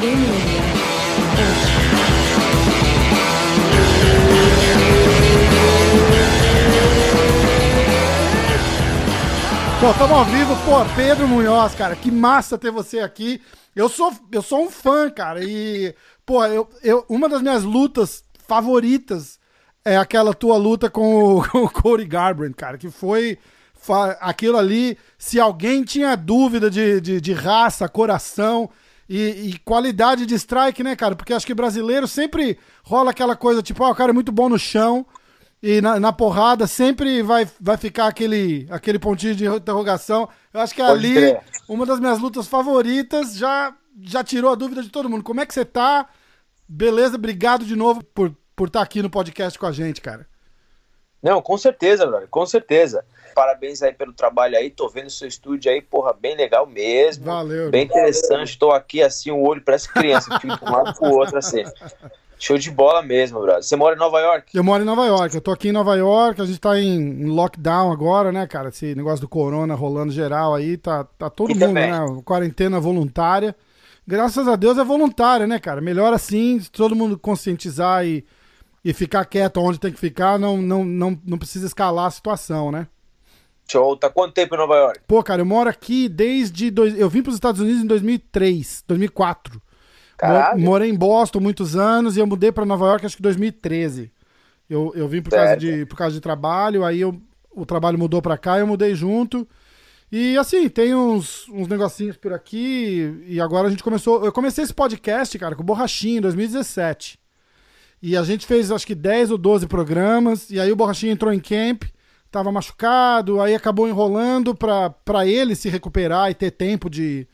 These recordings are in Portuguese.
Pô, tamo ao vivo, pô, Pedro Munhoz, cara, que massa ter você aqui. Eu sou, eu sou um fã, cara, e, pô, eu, eu, uma das minhas lutas favoritas é aquela tua luta com o, com o Cody Garbrandt, cara, que foi aquilo ali, se alguém tinha dúvida de, de, de raça, coração e, e qualidade de strike, né, cara, porque acho que brasileiro sempre rola aquela coisa, tipo, ah, o cara é muito bom no chão, e na, na porrada sempre vai, vai ficar aquele, aquele pontinho de interrogação. Eu acho que Pode ali, crer. uma das minhas lutas favoritas, já, já tirou a dúvida de todo mundo. Como é que você tá? Beleza, obrigado de novo por por estar aqui no podcast com a gente, cara. Não, com certeza, brother, com certeza. Parabéns aí pelo trabalho aí, tô vendo seu estúdio aí, porra, bem legal mesmo. Valeu. Bem interessante, tô aqui assim, o olho parece criança, fico de um lado pro outro assim. Show de bola mesmo, brother. Você mora em Nova York? Eu moro em Nova York, eu tô aqui em Nova York, a gente tá em, lockdown agora, né, cara? Esse negócio do corona rolando geral aí, tá, tá todo E mundo, também. né? Quarentena voluntária. Graças a Deus é voluntária, né, cara? Melhor assim, todo mundo conscientizar e, e ficar quieto onde tem que ficar, não, não, não, não precisa escalar a situação, né? Show, tá quanto tempo em Nova York? Pô, cara, eu moro aqui desde. Dois, eu vim pros Estados Unidos em 2003, 2004. Caralho. Mo- Morei em Boston muitos anos e eu mudei pra Nova York acho que em 2013. Eu, eu vim por causa, de, por causa de trabalho, aí eu, o trabalho mudou pra cá, eu mudei junto. E assim, tem uns, uns negocinhos por aqui. E agora a gente começou. Eu comecei esse podcast, cara, com o Borrachinho em 2017. E a gente fez acho que 10 ou 12 programas. E aí o Borrachinho entrou em camp, tava machucado, aí acabou enrolando pra, pra ele se recuperar e ter tempo de,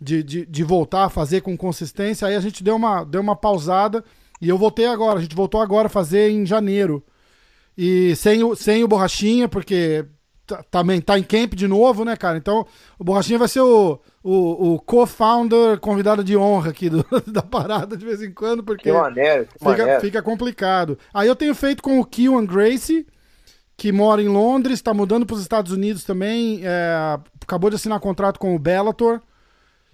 de, de, de voltar a fazer com consistência. Aí a gente deu uma, deu uma pausada. E eu voltei agora. A gente voltou agora a fazer em janeiro. E sem o, sem o Borrachinha, porque também tá em camp de novo, né, cara? Então, o Borrachinha vai ser o, o, o co-founder convidado de honra aqui do- da parada de vez em quando, porque Que maneiro, que fica, maneiro. fica complicado. Aí eu tenho feito com o Kewan Gracie, que mora em Londres, está mudando para os Estados Unidos também, é, acabou de assinar contrato com o Bellator.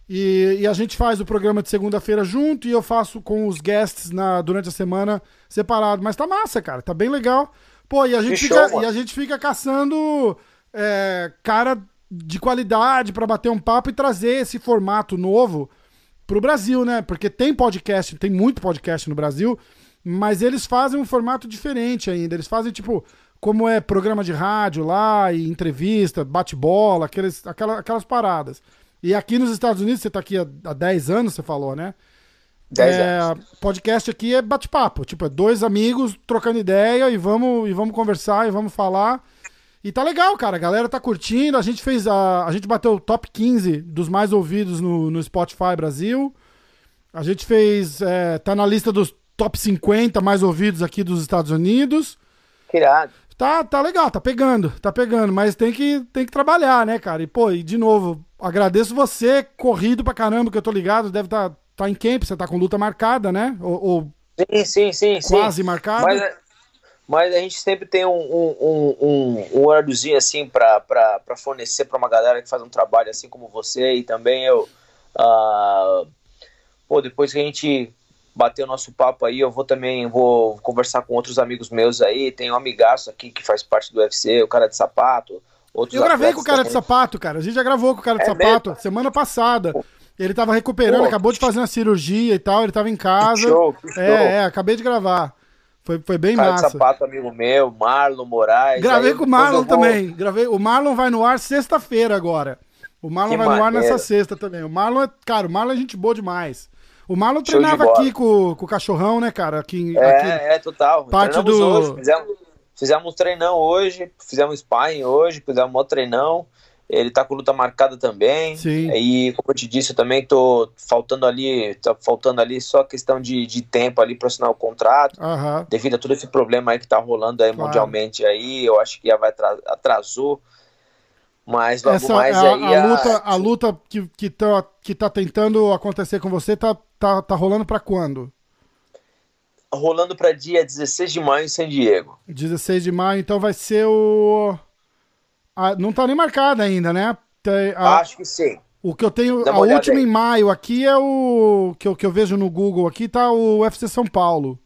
E, e a gente faz o programa de segunda-feira junto e eu faço com os guests na, durante a semana separado. Mas tá massa, cara, tá bem legal. Pô, e a gente, fica, show, e a gente fica caçando é, cara de qualidade para bater um papo e trazer esse formato novo pro Brasil, né? Porque tem podcast, tem muito podcast no Brasil, mas eles fazem um formato diferente ainda. Eles fazem, tipo, como é programa de rádio lá, e entrevista, bate-bola, aqueles, aquela, aquelas paradas. E aqui nos Estados Unidos, você tá aqui há, há 10 anos, você falou, né? 10 É, anos. podcast aqui é bate-papo, tipo, é dois amigos trocando ideia e vamos, e vamos conversar e vamos falar. E tá legal, cara. A galera tá curtindo. A gente fez a. A gente bateu o top 15 dos mais ouvidos no, no Spotify Brasil. A gente fez. é, tá na lista dos top 50 mais ouvidos aqui dos Estados Unidos. Irado. Tá, tá legal, tá pegando, tá pegando, mas tem que, tem que trabalhar, né, cara? E, pô, e de novo, agradeço você, corrido pra caramba, que eu tô ligado, deve tá, tá em camp, você tá com luta marcada, né? Ou, ou Sim, sim, sim, sim. quase marcada. Mas, mas a gente sempre tem um, um, um, um, horáriozinho assim pra, pra, pra fornecer pra uma galera que faz um trabalho assim como você e também eu. ah, pô, depois que a gente bater o nosso papo aí, eu vou também vou conversar com outros amigos meus aí. Tem um amigaço aqui que faz parte do UFC, o cara de sapato. Outros Eu gravei com o cara de também. sapato, cara. A gente já gravou com o cara de É sapato semana passada. Ele tava recuperando, Pô. acabou de fazer uma cirurgia e tal, ele tava em casa. Que show, que show. É, é, acabei de gravar. Foi, foi bem cara massa. de sapato, amigo meu, Marlon Moraes. Gravei Aí com o Marlon eu vou- também. Gravei. O Marlon vai no ar sexta-feira agora. O Marlon Que vai no ar maneiro. nessa sexta também. O Marlon é, cara, o Marlon é gente boa demais. O Marlon Show treinava aqui com, com o cachorrão, né, cara? Aqui, É, aqui- é, total. Parte Treinamos do- hoje, fizemos, fizemos um treinão hoje, fizemos sparring hoje, fizemos um treinão. Ele tá com luta marcada também. Sim. E como eu te disse, eu também tô faltando ali, tá faltando ali só questão de, de tempo ali para assinar o contrato. Aham. Devido a todo esse problema aí que tá rolando aí Claro. mundialmente aí, eu acho que já vai atra- atrasou. Mas logo Essa, mais a, aí a luta, a luta que, que, tá, que tá tentando acontecer com você tá, tá, tá rolando pra quando? rolando para dia 16 de maio em San Diego. 16 de maio, então vai ser o. Ah, não tá nem marcada ainda, né? A- Acho que sim. O que eu tenho, a última aí. em maio aqui é o que eu, que eu vejo no Google aqui, tá o UFC São Paulo.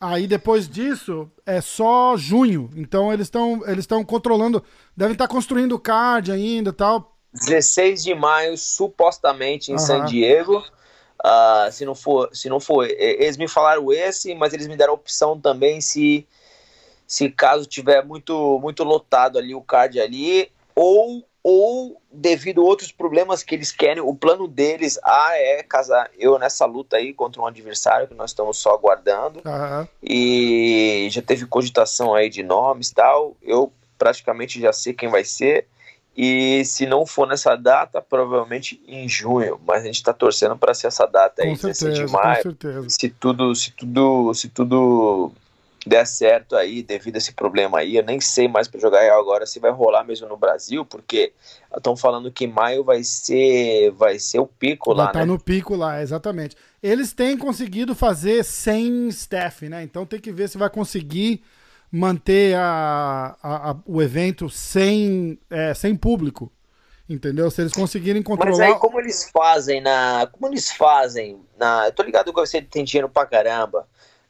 Aí depois disso é só junho. Então eles estão eles estão controlando, devem estar construindo o card ainda e tal. 16 de maio, supostamente, em Aham. San Diego. Ah, se não for, se não for, eles me falaram esse, mas eles me deram a opção também se se caso tiver muito muito lotado ali o card ali ou ou devido a outros problemas que eles querem, o plano deles ah, é casar eu nessa luta aí contra um adversário que nós estamos só aguardando Aham. e já teve cogitação aí de nomes e tal. Eu praticamente já sei quem vai ser. E se não for nessa data, provavelmente em junho. Mas a gente tá torcendo para ser essa data aí, Com 16 certeza, de com maio. certeza. Se tudo, se tudo, se tudo der certo aí, devido a esse problema aí, eu nem sei mais para jogar real agora se vai rolar mesmo no Brasil, porque estão falando que maio vai ser, vai ser o pico Vai lá, estar né? no pico lá, exatamente. Eles têm conseguido fazer sem staff, né? Então tem que ver se vai conseguir manter a, a- a- o evento sem, é, sem público. Entendeu? Se eles conseguirem Mas controlar. aí como eles fazem na. Como eles fazem na. Eu tô ligado que você tem dinheiro pra caramba.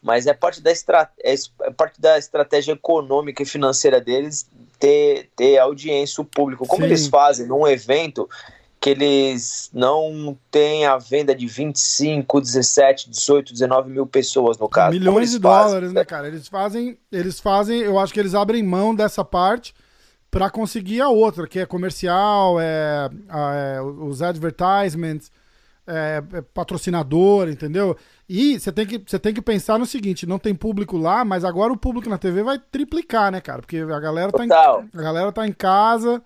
Mas é parte da, estra, é é parte da estratégia econômica e financeira deles ter, ter audiência, o público. Como Sim. eles fazem num evento que eles não têm a venda de 25, 17, 18, 19 mil pessoas, no caso. Milhões de fazem? dólares, né, cara? Eles fazem, eles fazem, eu acho que eles abrem mão dessa parte pra conseguir a outra, que é comercial, é, é os advertisements, é, é patrocinador, entendeu? E você tem, que, você tem que pensar no seguinte, não tem público lá, mas agora o público na TV vai triplicar, né, cara? Porque a galera tá, em, a galera tá em casa,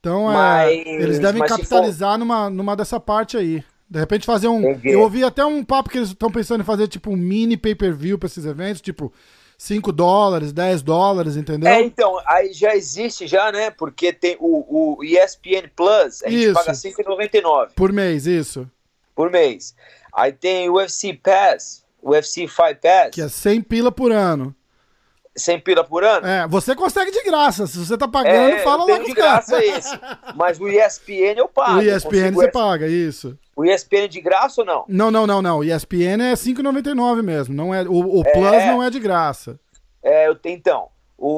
então é, Mas- eles devem capitalizar numa, numa dessa parte aí. De repente fazer um. Entendi. Eu ouvi até um papo que eles estão pensando em fazer tipo um mini pay-per-view pra esses eventos, tipo 5 dólares, 10 dólares, entendeu? É, então, aí já existe já, né? Porque tem o, o ESPN Plus, a gente Isso. paga R$ 5,99 Por mês, isso. Por mês. Aí tem o UFC Pass, o UFC Fight Pass, Que é 100 pila por ano. 100 pila por ano. É, você consegue de graça. Se você tá pagando, É, fala lá com de graça esse. Mas o ESPN eu pago. O ESPN você paga, isso. O ESPN de graça ou não? Não, não, não, não. O ESPN é 5,99 mesmo. Não é, o, o Plus não é de graça. É, eu tenho então. O,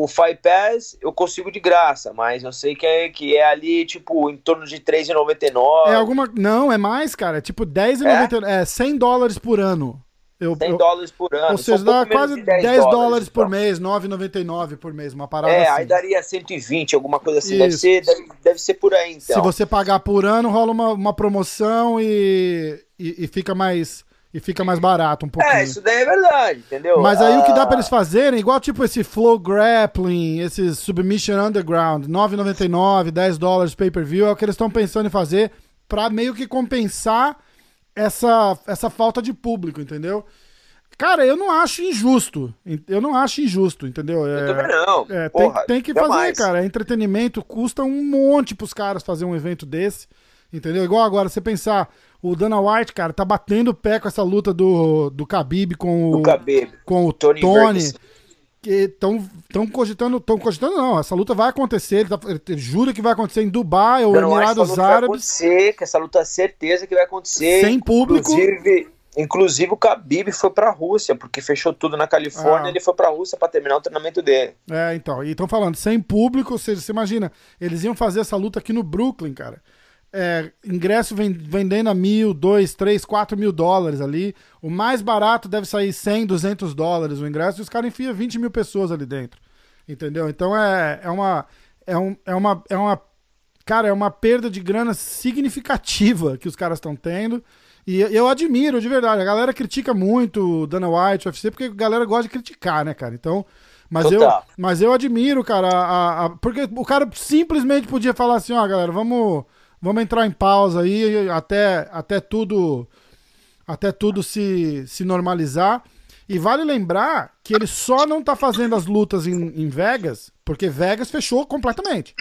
o, o Fight Pass eu consigo de graça, mas eu sei que é, que é ali, tipo, em torno de R$3,99. É alguma. Não, é mais, cara. É tipo 10,99. É? 100 dólares por ano. Eu, 100 eu- dólares por ano. Ou seja, dá quase de 10, dólares, por então. mês, 9,99 por mês, uma parada É, assim. aí daria 120, alguma coisa assim. Deve ser, deve, deve ser por aí, então. Se você pagar por ano, rola uma, uma promoção e, e, e fica mais e fica mais barato um pouquinho. É, isso daí é verdade, entendeu? Mas aí o que dá pra Ah, eles fazerem, igual tipo esse Flow Grappling, esse Submission Underground, 9,99, 10 dólares pay-per-view, é o que eles estão pensando em fazer pra meio que compensar essa, essa falta de público, entendeu? Cara, eu não acho injusto. Eu não acho injusto, entendeu? Eu É, também não. é, tem, Porra, tem que fazer, jamais. cara. É entretenimento, custa um monte pros caras fazer um evento desse. Entendeu? Igual agora, você pensar, o Dana White, cara, tá batendo o pé com essa luta do, do Khabib com Do o, Khabib. com o Tony Tony. Que estão tão cogitando, estão cogitando não, essa luta vai acontecer, ele, tá- ele jura que vai acontecer em Dubai ou Emirados que vai Árabes, acontecer, que essa luta é certeza que vai acontecer. sem público. Inclusive, inclusive o Khabib foi pra Rússia, porque fechou tudo na Califórnia, Ah. ele foi pra Rússia pra terminar o treinamento dele. É, então, e estão falando, sem público, ou seja, você imagina, eles iam fazer essa luta aqui no Brooklyn, cara. É, ingresso ven- vendendo a mil, dois, três, quatro mil dólares ali. O mais barato deve sair 100, 200 dólares o ingresso e os caras enfiam 20 mil pessoas ali dentro. Entendeu? Então é, é uma. É, um, é uma. É uma. Cara, é uma perda de grana significativa que os caras estão tendo. E eu admiro, de verdade. A galera critica muito o Dana White, o UFC, porque a galera gosta de criticar, né, cara? Então. Mas eu, mas eu admiro, cara, a- a- porque o cara simplesmente podia falar assim, ó, galera, vamos, vamos entrar em pausa aí até, até tudo até tudo se, se normalizar. E vale lembrar que ele só não tá fazendo as lutas em, em Vegas, porque Vegas fechou completamente.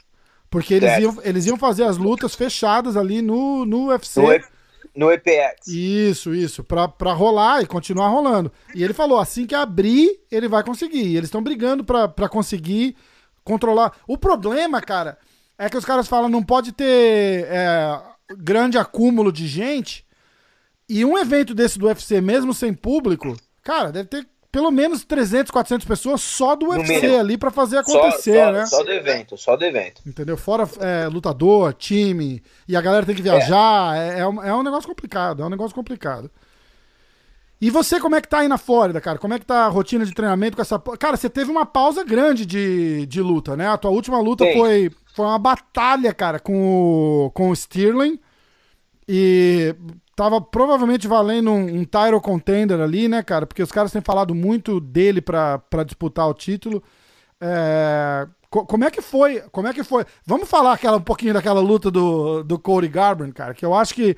Porque eles iam, eles iam fazer as lutas fechadas ali no, no UFC. No, E- no EPX. Isso, isso, pra, pra rolar e continuar rolando. E ele falou, assim que abrir, ele vai conseguir. E eles estão brigando pra, pra conseguir controlar. O problema, cara, é que os caras falam, não pode ter é, grande acúmulo de gente. E um evento desse do UFC, mesmo sem público, cara, deve ter pelo menos 300, 400 pessoas só do UFC ali para fazer acontecer, só, só, né? Só do evento, só do evento. Entendeu? Fora é, lutador, time, e a galera tem que viajar. É. É, é, um, é um negócio complicado, é um negócio complicado. E você, como é que tá aí na Flórida, cara? Como é que tá a rotina de treinamento com essa. Cara, você teve uma pausa grande de, de luta, né? A tua última luta foi, foi uma batalha, cara, com o, com o Stirling. E tava provavelmente valendo um, um title contender ali, né, cara? Porque os caras têm falado muito dele para disputar o título. É, co como é que foi? Como é que foi? Vamos falar aquela, um pouquinho daquela luta do, do Cody Garbrandt, cara, que eu acho que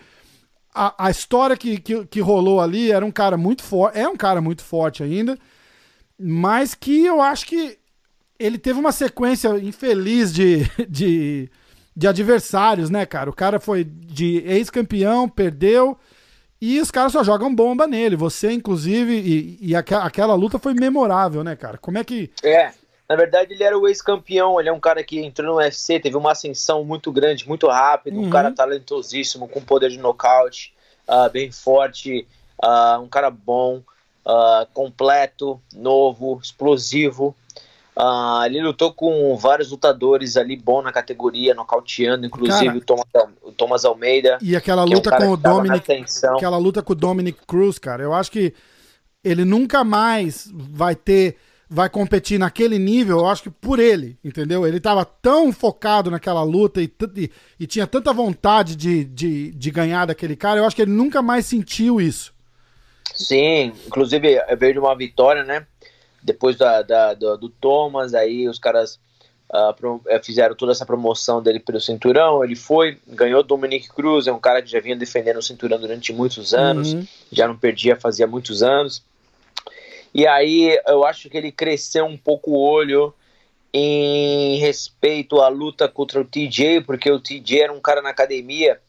a, a história que, que, que rolou ali era um cara muito forte, é um cara muito forte ainda, mas que eu acho que ele teve uma sequência infeliz de, de de adversários, né, cara? O cara foi de ex-campeão, perdeu, e os caras só jogam bomba nele. Você, inclusive, e, e aqua, aquela luta foi memorável, né, cara? Como é que. É, na verdade ele era o ex-campeão, ele é um cara que entrou no UFC, teve uma ascensão muito grande, muito rápido, uhum. um cara talentosíssimo, com poder de nocaute, uh, bem forte, uh, um cara bom, uh, completo, novo, explosivo. Ele lutou com vários lutadores ali bom na categoria, nocauteando, inclusive cara, o, Thomas, o, Thomas, Almeida. E aquela luta é um com o Dominic. Aquela luta com o Dominic Cruz, cara. Eu acho que ele nunca mais vai ter. Vai competir naquele nível, eu acho que por ele, entendeu? Ele tava tão focado naquela luta e, e, e tinha tanta vontade de, de, de ganhar daquele cara, eu acho que ele nunca mais sentiu isso. Sim, inclusive veio de uma vitória, né? depois da, da do, do, Thomas, aí os caras uh, fizeram toda essa promoção dele pelo cinturão. Ele foi, ganhou Dominic Cruz, é um cara que já vinha defendendo o cinturão durante muitos anos, uhum. já não perdia fazia muitos anos. E aí eu acho que ele cresceu um pouco o olho em respeito à luta contra o TJ, porque o TJ era um cara na academia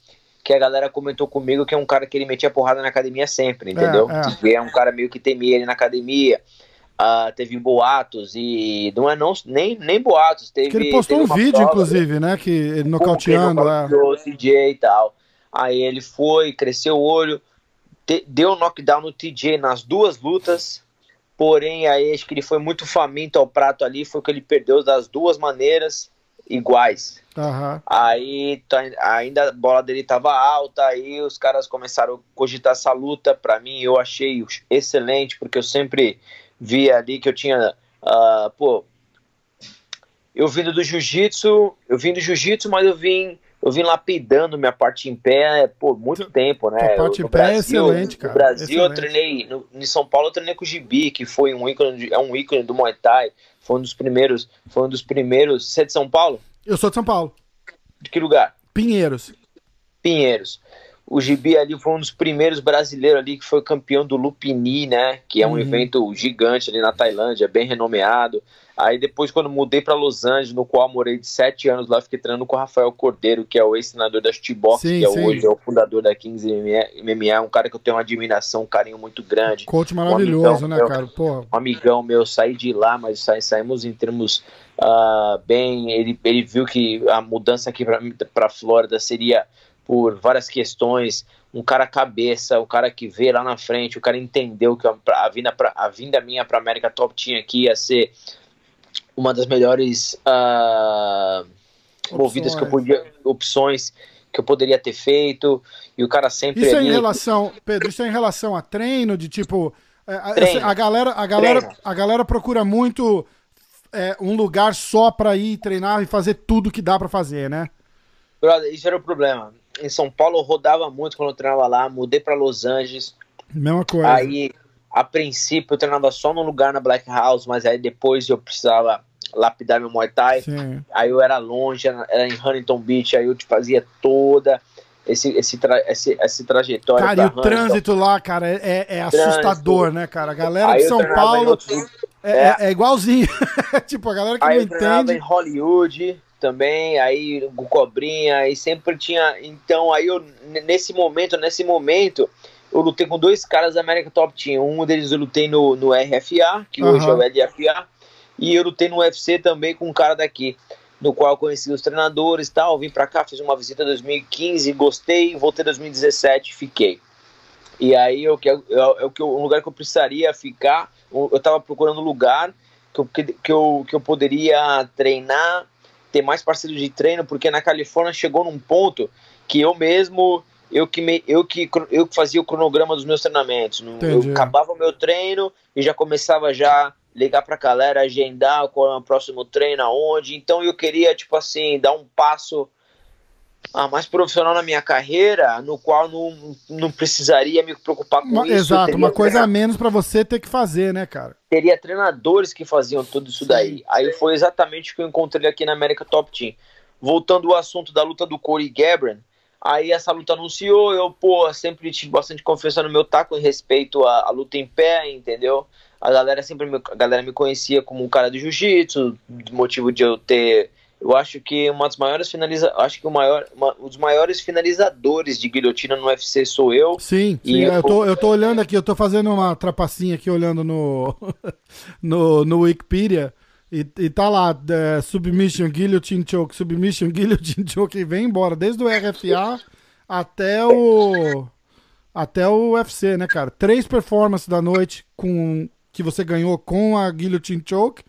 que a galera comentou comigo que é um cara que ele metia porrada na academia sempre, entendeu? É, é. O TJ é um cara meio que temia ele na academia. Uh, teve boatos e não é não, nem, nem boatos. Teve, que ele postou um vídeo, prova, inclusive, né? Que ele nocauteando. É. o CJ e tal. Aí ele foi, cresceu o olho, te, deu knockdown no TJ nas duas lutas. Porém, aí acho que ele foi muito faminto ao prato ali. Foi que ele perdeu das duas maneiras iguais. Uhum. Aí tá, ainda a bola dele tava alta, aí os caras começaram a cogitar essa luta. Para mim, eu achei excelente, porque eu sempre via ali que eu tinha, uh, pô, eu vindo do jiu-jitsu, eu vim do jiu-jitsu, mas eu vim, eu vim lapidando minha parte em pé, pô, muito tempo, né? A parte em pé é Brasil, é excelente, cara. No Brasil excelente. eu treinei, no, em São Paulo eu treinei com o Gibi, que foi um ícone, é um ícone do Muay Thai, foi um dos primeiros, foi um dos primeiros, você é de São Paulo? Eu sou de São Paulo. De que lugar? Pinheiros. Pinheiros o Gibi ali foi um dos primeiros brasileiros ali que foi campeão do Lupini, né? Que é um uhum. evento gigante ali na Tailândia, bem renomeado. Aí depois, quando mudei para Los Angeles, no qual morei de sete anos lá, fiquei treinando com o Rafael Cordeiro, que é o ex-senador da Chutibox, que é hoje é o fundador da Kings MMA, um cara que eu tenho uma admiração, um carinho muito grande. Coach maravilhoso, um né, meu, cara? Porra. Um amigão meu, saí de lá, mas saímos em termos uh, bem. Ele, ele viu que a mudança aqui para Flórida seria por várias questões, um cara cabeça, o cara que vê lá na frente, o cara entendeu que a vinda, pra, a vinda minha para América Top Team aqui ia ser uma das melhores uh, movidas que eu podia, opções que eu poderia ter feito, e o cara sempre Isso é em relação, Pedro, isso é em relação a treino, de tipo, é, treino, a galera, a galera, a galera procura muito é, um lugar só para ir treinar e fazer tudo que dá para fazer, né? Brother, isso era o problema em São Paulo eu rodava muito quando eu treinava lá, mudei para Los Angeles. Mesma coisa. Aí, a princípio, eu treinava só num lugar na Black House, mas aí depois eu precisava lapidar meu Muay Thai. Sim. Aí eu era longe, era em Huntington Beach, aí eu te fazia toda esse, esse, tra esse, esse trajetória. Cara, e o Huntington. trânsito lá, cara, é, é, é assustador, né, cara? A galera aí de São Paulo outros... é, é, é, igualzinho. tipo, a galera que aí não eu entende. em Hollywood, também, aí o Cobrinha, e sempre tinha. Então, aí eu, nesse momento, nesse momento, eu lutei com dois caras da América Top Team. Um deles eu lutei no, no RFA, que uhum. hoje é o LFA, e eu lutei no UFC também com um cara daqui. no qual eu conheci os treinadores e tal. Vim para cá, fiz uma visita em 2015, gostei, voltei em 2017 fiquei. E aí eu, eu, eu, eu, um lugar que eu precisaria ficar, eu estava procurando um lugar que eu, que, eu, que eu poderia treinar, ter mais parceiros de treino, porque na Califórnia chegou num ponto que eu mesmo eu que, me, eu que eu que fazia o cronograma dos meus treinamentos. Eu acabava o meu treino e já começava já ligar para a galera, agendar qual é o próximo treino, aonde. Então eu queria, tipo assim, dar um passo ah, mais profissional na minha carreira, no qual não, não precisaria me preocupar com uma, isso. Exato, uma coisa a menos para você ter que fazer, né, cara? Teria treinadores que faziam tudo isso Sim. daí. Aí foi exatamente o que eu encontrei aqui na América Top Team. Voltando ao assunto da luta do Corey Gabran, aí essa luta anunciou, eu, pô, sempre tive bastante confiança no meu taco em respeito à, à luta em pé, entendeu? a galera sempre me, a galera me conhecia como um cara do jiu-jitsu, motivo de eu ter eu acho que uma das maiores finaliza, acho que o maior, uma, um dos maiores finalizadores de guilhotina no UFC sou eu. Sim, sim eu, eu, tô, eu tô olhando aqui, eu tô fazendo uma trapacinha aqui olhando no no, no Wikipedia e, e tá lá é, submission guillotine choke, submission guillotine choke e vem embora desde o RFA até o até o UFC, né, cara? Três performances da noite com que você ganhou com a Guillotine Choke.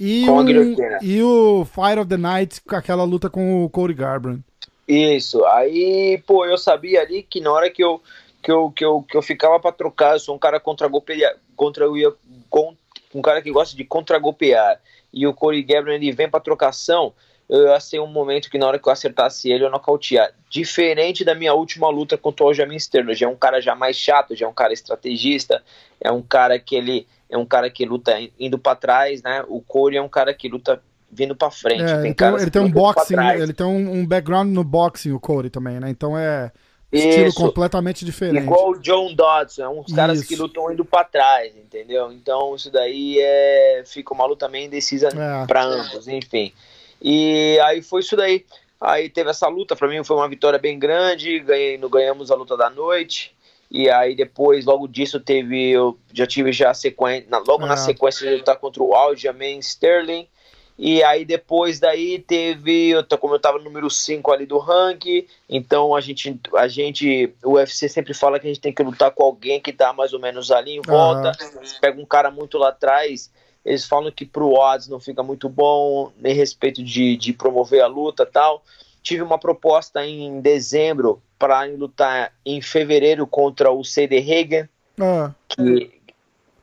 E, com um, e o Fight of the Night, com aquela luta com o Cody Garbrandt. Isso. Aí, pô, eu sabia ali que na hora que eu que eu, que eu, que eu ficava para trocar, eu sou um cara contra golpear, contra eu ia com, um cara que gosta de contra golpear. E o Cody Garbrandt ele vem para trocação, eu ia ser um momento que na hora que eu acertasse ele, eu nocautear. Diferente da minha última luta contra o Aljamain Sterling, já é um cara já mais chato, já é um cara estrategista, é um cara que ele é um cara que luta indo para trás, né? O Corey é um cara que luta vindo para frente. É, tem então, ele tem um boxing, ele tem um, um, background no boxing, o Corey também, né? Então é estilo Isso. completamente diferente. Igual o John Dodson, é uns caras isso. que lutam indo para trás, entendeu? Então isso daí é fica uma luta meio indecisa é. para ambos, enfim. E aí foi isso daí. Aí teve essa luta, para mim foi uma vitória bem grande, ganhei, ganhamos a luta da noite. E aí depois, logo disso, teve. Eu já tive já a sequência. Logo na ah. sequência de lutar contra o Aljamain Sterling. E aí depois daí teve, eu, como eu tava no número 5 ali do ranking, então a gente, a gente, o UFC sempre fala que a gente tem que lutar com alguém que tá mais ou menos ali em volta. Uhum. Pega um cara muito lá atrás, eles falam que pro odds não fica muito bom, nem respeito de, de promover a luta tal. Tive uma proposta em dezembro para lutar em fevereiro contra o CD Hagen, ah. que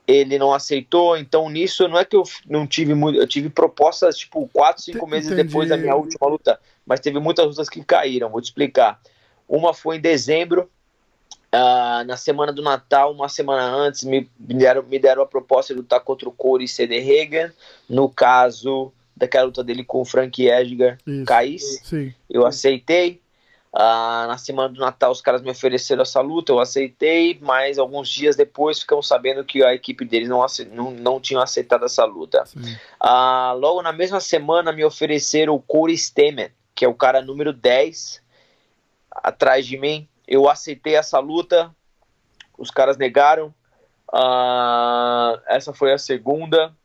ele não aceitou. Então, nisso, não é que eu não tive muito. Eu tive propostas, tipo, 4, 5 meses Entendi. depois da minha última luta, mas teve muitas lutas que caíram. Vou te explicar. Uma foi em dezembro, uh, na semana do Natal, uma semana antes, me, me, deram, me deram a proposta de lutar contra o Corey CD Hagen. No caso daquela luta dele com o Frank Edgar Caís. Eu aceitei. Ah, na semana do Natal, os caras me ofereceram essa luta, eu aceitei, mas alguns dias depois ficamos sabendo que a equipe deles não, não, não tinha aceitado essa luta. Ah, logo na mesma semana, me ofereceram o Corey Stemen, que é o cara número 10 atrás de mim. Eu aceitei essa luta, os caras negaram. Ah, essa foi a segunda.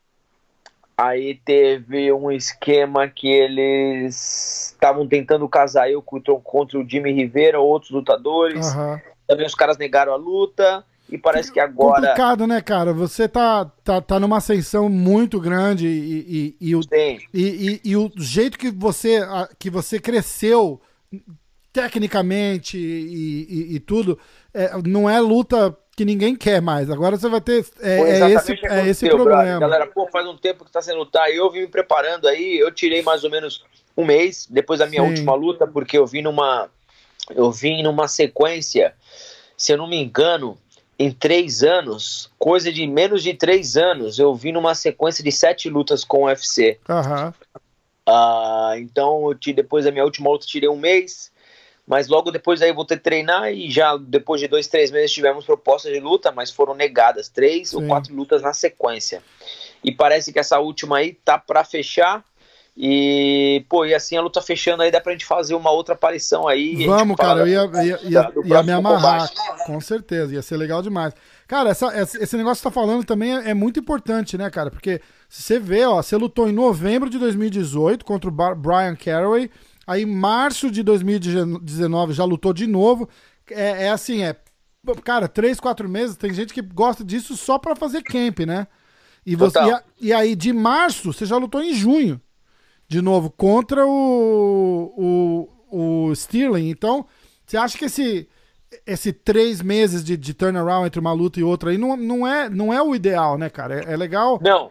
Aí teve um esquema que eles estavam tentando casar eu contra o Jimmy Rivera, outros lutadores. Uhum. Também os caras negaram a luta. E parece que agora. Complicado, né, cara? Você tá, tá, tá numa ascensão muito grande e, e, e, o, e, e, e, o jeito que você, que você cresceu tecnicamente e, e, tudo, é, não é luta que ninguém quer mais. Agora você vai ter. É, é esse, é esse problema. Galera, pô, faz um tempo que tá sendo lutar. Eu vim me preparando aí. Eu tirei mais ou menos um mês depois da minha Sim. última luta, porque eu vim numa. Eu vim numa sequência, se eu não me engano, em três anos, coisa de menos de três anos, eu vim numa sequência de sete lutas com o UFC. Uhum. Uh, então, eu, depois da minha última luta, tirei um mês mas logo depois aí vou ter que treinar e já depois de dois, três meses tivemos propostas de luta, mas foram negadas três Sim. ou quatro lutas na sequência. E parece que essa última aí tá para fechar. E, pô, e assim a luta fechando aí, dá pra gente fazer uma outra aparição aí. Vamos, cara, eu ia, ia, ia, ia me amarrar. Combate. Com certeza, ia ser legal demais. Cara, essa, esse negócio que você tá falando também é, é, muito importante, né, cara? Porque se você vê, ó, você lutou em novembro de 2018 contra o Brian Caraway, aí março de 2019 já lutou de novo. É, é assim, é. Cara, três, quatro meses, tem gente que gosta disso só pra fazer camp, né? E, você, e, e aí, de março, você já lutou em junho. De novo, contra o, o, o Stirling. Então, você acha que esse, esse três meses de, de turnaround entre uma luta e outra aí não, não, é, não é o ideal, né, cara? É, é legal. Não.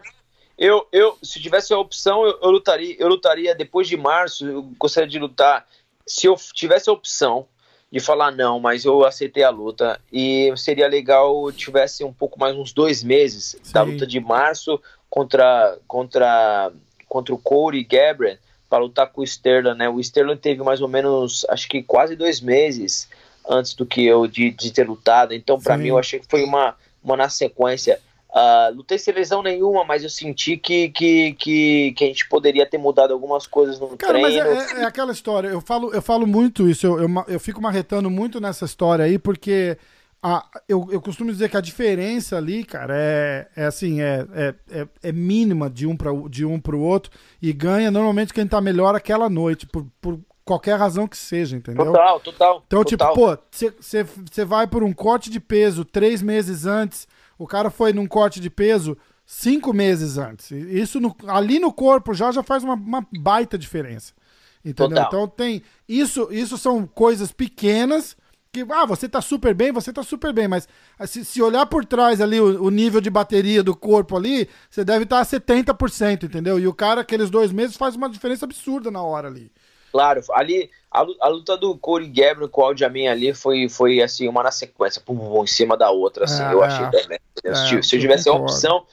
Eu, eu, se tivesse a opção, eu, eu, lutaria, eu lutaria depois de março. Eu gostaria de lutar. Se eu tivesse a opção de falar não, mas eu aceitei a luta e seria legal tivesse um pouco mais uns dois meses Sim. da luta de março contra contra contra o Corey Gabriel para lutar com o Sterling, né? O Sterling teve mais ou menos, acho que quase dois meses antes do que eu de, de ter lutado. Então, para mim, eu achei que foi uma, uma na sequência. Uh, lutei sem lesão nenhuma, mas eu senti que, que, que, que, a gente poderia ter mudado algumas coisas no Cara, treino. Mas é, é, aquela história, eu falo, eu falo muito isso, eu, eu, eu fico marretando muito nessa história aí, porque a, eu, eu costumo dizer que a diferença ali, cara, é, é assim, é, é, é, é mínima de um para de um pro outro e ganha normalmente quem tá melhor aquela noite, por, por qualquer razão que seja, entendeu? Total, total. Então, tipo, total. tipo, pô, você vai por um corte de peso três meses antes o cara foi num corte de peso cinco meses antes. Isso no, ali no corpo já, já faz uma, uma baita diferença. Entendeu? Total. Então tem. Isso, isso são coisas pequenas que, ah, você tá super bem, você tá super bem, mas ah, se, se olhar por trás ali o, o, nível de bateria do corpo ali, você deve estar tá a 70%, entendeu? E o cara, aqueles dois meses, faz uma diferença absurda na hora ali. Claro, ali a, a luta do Corey Gabriel com o Aljamain ali foi, foi assim, uma na sequência, pum, pum, em cima da outra, assim, é, eu achei também. É, se, eu tivesse a opção,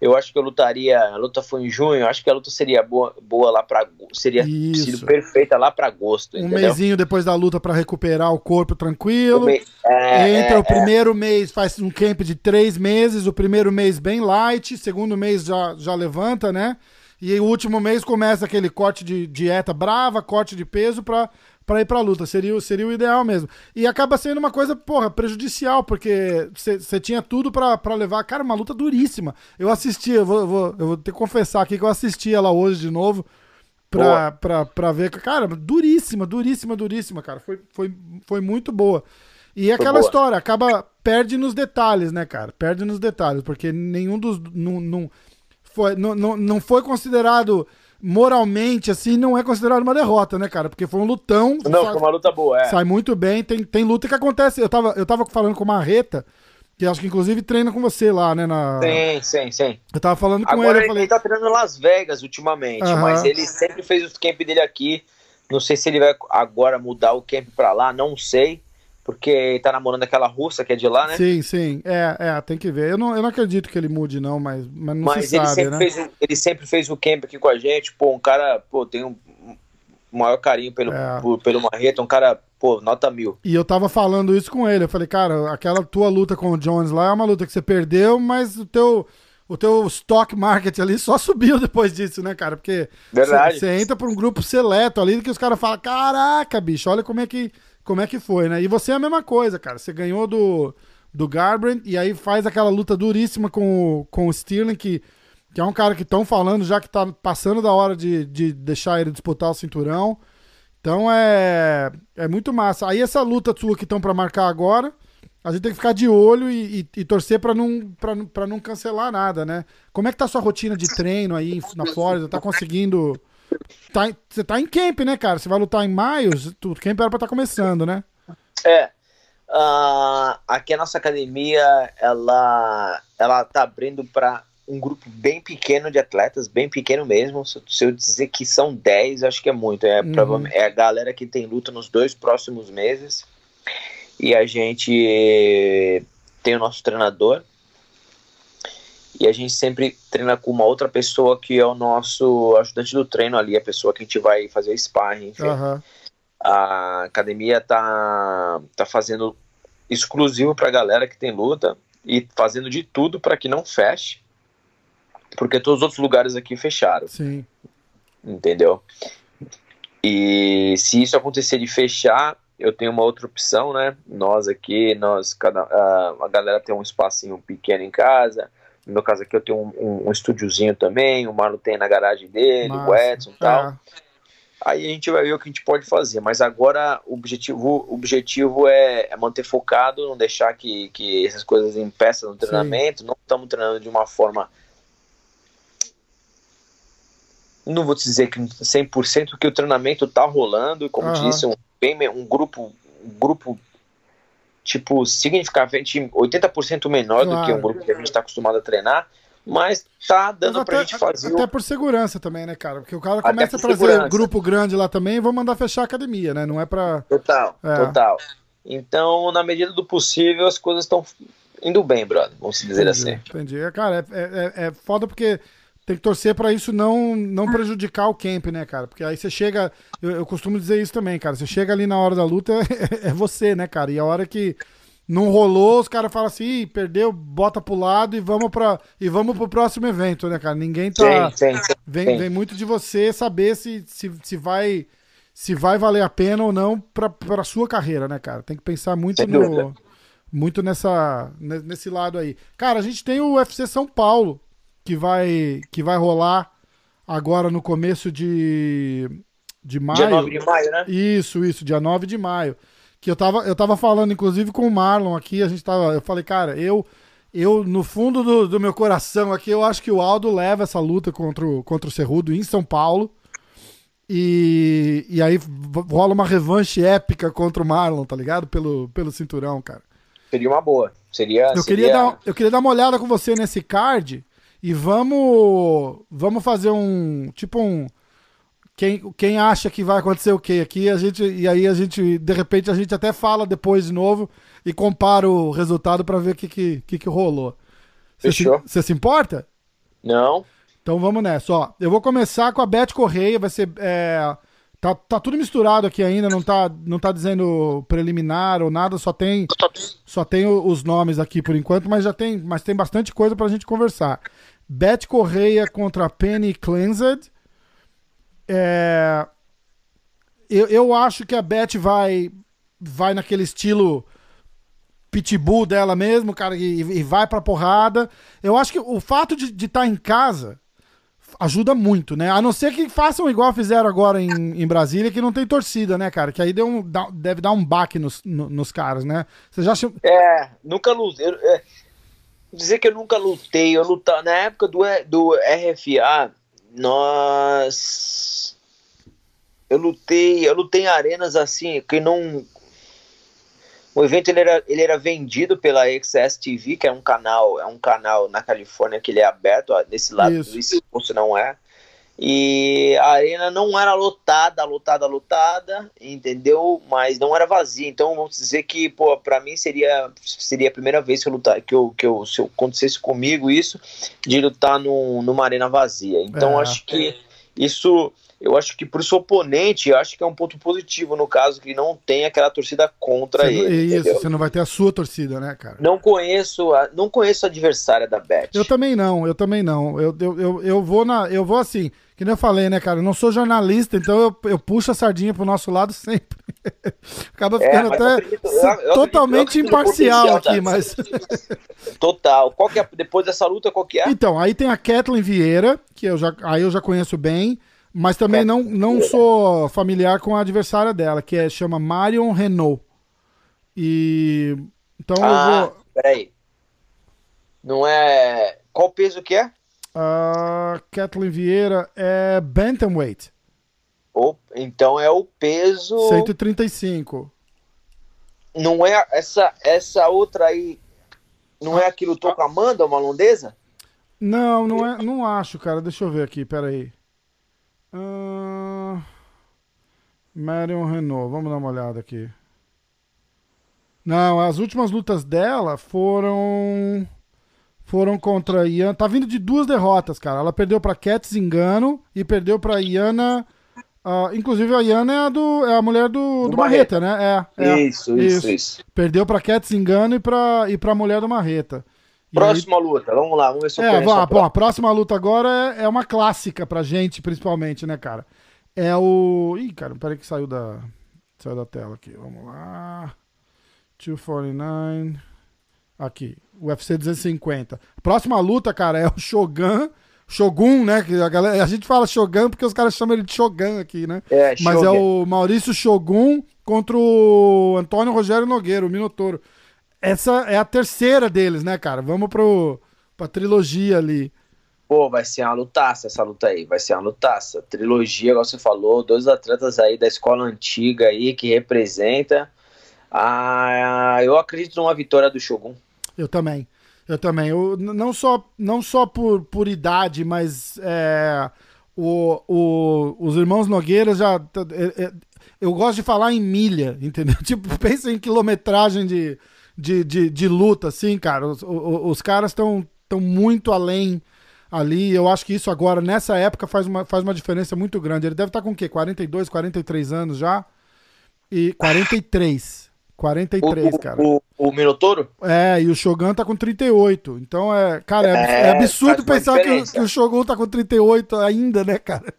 eu acho que eu lutaria. A luta foi em junho, eu acho que a luta seria boa, boa lá para seria sido perfeita lá para agosto. Um entendeu? mêsinho depois da luta para recuperar o corpo tranquilo. Me... É, Entra é, o primeiro é. mês, faz um camp de três meses, o primeiro mês bem light, segundo mês já, já levanta, né? E o último mês começa aquele corte de dieta brava, corte de peso pra, pra ir pra luta. Seria, seria o ideal mesmo. E acaba sendo uma coisa, porra, prejudicial, porque você tinha tudo pra, pra levar. Cara, uma luta duríssima. Eu assisti, eu vou, eu vou, eu vou ter que confessar aqui que eu assisti ela hoje de novo pra, pra, pra ver. Cara, duríssima, duríssima, duríssima, cara. Foi, foi, foi muito boa. E é aquela história, acaba, perde nos detalhes, né, cara? Perde nos detalhes, porque nenhum dos. Não, não, foi, não, não, não foi considerado moralmente, assim, não é considerado uma derrota, né, cara? Porque foi um lutão. Não, sai, foi uma luta boa, é. Sai muito bem. Tem, tem luta que acontece. Eu tava, eu tava falando com uma Marreta, que acho que inclusive treina com você lá, né? Na... Sim, sim, sim. Eu tava falando com Agora ele. Ele, falei... ele tá treinando em Las Vegas ultimamente, uh -huh. mas ele sempre fez o camp dele aqui. Não sei se ele vai agora mudar o camp pra lá, não sei porque tá namorando aquela russa que é de lá, né? Sim, sim. É, é, tem que ver. Eu não, eu não acredito que ele mude, não, mas, mas não mas se ele sabe, sempre né? Fez, ele sempre fez o camp aqui com a gente. Pô, um cara, pô, tem um maior carinho pelo, é. por, pelo Marreta, um cara, pô, nota mil. E eu tava falando isso com ele. Eu falei, cara, aquela tua luta com o Jones lá é uma luta que você perdeu, mas o teu o teu stock market ali só subiu depois disso, né, cara? Porque você entra por um grupo seleto ali que os caras falam: caraca, bicho, olha como é que como é que foi, né? E você é a mesma coisa, cara. Você ganhou do, do Garbrandt e aí faz aquela luta duríssima com, o, com o Sterling, que, que é um cara que estão falando já que tá passando da hora de, de deixar ele disputar o cinturão. Então é, é muito massa. Aí essa luta sua que estão para marcar agora, a gente tem que ficar de olho e, e, e torcer para não, pra, não cancelar nada, né? Como é que tá a sua rotina de treino aí na Flórida? Tá conseguindo Tá, você tá em camp, né, cara? Você vai lutar em maio, o camp era pra estar tá começando, né? É. Uh, aqui a nossa academia, ela, ela tá abrindo para um grupo bem pequeno de atletas, bem pequeno mesmo. Se, eu dizer que são 10, acho que é muito. É, uhum. é a galera que tem luta nos dois próximos meses. E a gente tem o nosso treinador, e a gente sempre treina com uma outra pessoa que é o nosso ajudante do treino ali, a pessoa que a gente vai fazer sparring, enfim. Uhum. A academia tá, tá fazendo exclusivo pra galera que tem luta e fazendo de tudo para que não feche, porque todos os outros lugares aqui fecharam. Sim. Entendeu? E se isso acontecer de fechar, eu tenho uma outra opção, né? Nós aqui, nós, cada, a, a galera tem um espacinho pequeno em casa. No meu caso aqui eu tenho um, um, um estúdiozinho também, o Marlon tem na garagem dele, o Edson e tal. É. Aí a gente vai ver o que a gente pode fazer. Mas agora o objetivo, o objetivo é, é manter focado, não deixar que, que essas coisas impeçam no treinamento. Sim. Não estamos treinando de uma forma não vou te dizer que 100%, porque o treinamento tá rolando, como uhum. disse, um, bem, um grupo, um grupo tipo, significativamente 80% menor claro. do que um grupo que a gente está acostumado a treinar, mas tá dando mas pra gente fazer. Até por segurança também, né, cara? Porque o cara começa a trazer segurança. grupo grande lá também e vão mandar fechar a academia, né? Não é pra. Total, é. total. Então, na medida do possível, as coisas estão indo bem, brother, vamos dizer entendi, assim. Entendi. Cara, é, é, é foda porque tem que torcer para isso não, não prejudicar o camp, né, cara? Porque aí você chega. Eu, eu, costumo dizer isso também, cara. Você chega ali na hora da luta, é, é você, né, cara? E a hora que não rolou, os caras falam assim, Ih, perdeu, bota pro lado e vamos para e vamos pro próximo evento, né, cara? Ninguém tá. Sim, sim, sim, vem, vem muito de você saber se, se, se vai se vai valer a pena ou não pra, pra sua carreira, né, cara? Tem que pensar muito no. Muito nessa, nesse lado aí. Cara, a gente tem o UFC São Paulo que vai, que vai rolar agora no começo de, de maio. Dia 9 de maio, né? Isso, isso, dia 9 de maio. Que eu tava, eu tava falando, inclusive, com o Marlon aqui, a gente tava. Eu falei, cara, eu. Eu, no fundo do, do meu coração aqui, eu acho que o Aldo leva essa luta contra o, contra o Cerrudo em São Paulo. E, e aí rola uma revanche épica contra o Marlon, tá ligado? Pelo, pelo cinturão, cara. Seria uma boa. Seria. Eu, seria... Queria dar, eu queria dar uma olhada com você nesse card e vamos vamos fazer um tipo um quem, quem acha que vai acontecer o quê aqui a gente e aí a gente de repente a gente até fala depois de novo e compara o resultado para ver o que, que, que, que rolou. Fechou. Você se, se importa? Não. Então vamos nessa. Ó, eu vou começar com a Beth Correia, vai ser é, Tá, tá tudo misturado aqui ainda, não tá, não tá dizendo preliminar ou nada, só tem só tem os nomes aqui por enquanto, mas já tem, mas tem bastante coisa pra gente conversar. Beth Correia contra Penny Cleansed. É, eu, eu acho que a Beth vai vai naquele estilo pitbull dela mesmo, cara, e, e vai pra porrada. Eu acho que o fato de estar tá em casa ajuda muito, né? A não ser que façam igual fizeram agora em, em Brasília, que não tem torcida, né, cara? Que aí deu um, deve dar um baque nos, no, nos caras, né? Você já É, nunca lutei. É, dizer que eu nunca lutei. Eu lutava na época do, do RFA, nós. Eu lutei, eu lutei em arenas assim, que não o evento ele era, ele era vendido pela XS TV, que é um canal, é um canal na Califórnia que ele é aberto, ó, desse lado Isso. do East não é. E a arena não era lotada, lotada, lotada, entendeu? Mas não era vazia. Então vamos dizer que, pô, para mim seria seria a primeira vez que eu lutar, que eu, que eu se eu acontecesse comigo isso de lutar num, numa arena vazia. Então é. acho que isso eu acho que para o seu oponente, eu acho que é um ponto positivo no caso que não tem aquela torcida contra você ele. Isso, entendeu? você não vai ter a sua torcida, né, cara? Não conheço, a, não conheço a adversária da Beth. Eu também não, eu também não. Eu, eu, eu, eu vou na, eu vou assim, que nem eu falei, né, cara? Eu não sou jornalista, então eu, eu puxo a sardinha pro nosso lado sempre. Acaba é, ficando é, até acredito, eu, eu totalmente imparcial aqui, mas. Total. Qual que é, depois dessa luta, qual que é? Então, aí tem a Kathleen Vieira, que eu já, aí eu já conheço bem. Mas também não, não sou familiar com a adversária dela, que é, chama Marion Renault. E. Então ah, eu vou. Peraí. Não é. Qual peso que é? A Kathleen Vieira é Bantamweight. Oh, então é o peso. 135. Não é essa, essa outra aí. Não é aquilo que com a Amanda, uma holandesa? Não, não é. Não acho, cara. Deixa eu ver aqui, peraí. Uh... Marion Renault, vamos dar uma olhada aqui. Não, as últimas lutas dela foram foram contra Ian. Tá vindo de duas derrotas, cara. Ela perdeu para Cat Zingano e perdeu para Iana. Uh, inclusive a Iana é a, do, é a mulher do, do, do Marreta, né? É, é isso, isso, isso, isso, Perdeu para Cat Zingano e para e para mulher do Marreta. Próxima aí... luta, vamos lá, vamos ver se eu é, vamos, bom, a próxima luta agora é, é uma clássica pra gente, principalmente, né, cara? É o. Ih, cara, peraí que saiu da. Sai da tela aqui, vamos lá. 249. Aqui, UFC 250. Próxima luta, cara, é o Shogun. Shogun, né? Que a, galera, a gente fala Shogun porque os caras chamam ele de Shogun aqui, né? É, Mas é Shogun. o Maurício Shogun contra o Antônio Rogério Nogueira, o Minotouro. Essa é a terceira deles, né, cara? Vamos pro, pra trilogia ali. Pô, vai ser uma lutaça essa luta aí, vai ser uma lutaça. Trilogia, igual você falou, dois atletas aí da escola antiga aí que representa. Ah, eu acredito numa vitória do Shogun. Eu também. Eu também. Eu, não só, não só por, por idade, mas é, o, o- os irmãos Nogueira já. t- é- é- eu gosto de falar em milha, entendeu? Tipo, pensa em quilometragem de, de, de, de luta, assim, cara. Os, o- os caras estão tão muito além ali. Eu acho que isso agora, nessa época, faz uma, faz uma diferença muito grande. Ele deve estar com o quê? 42, 43 anos já? E 43. 43, o, cara. O, o Minotouro? É, e o Shogun tá com 38. Então é. Cara, é, É, é absurdo pensar que, o- que o Shogun tá com 38 ainda, né, cara?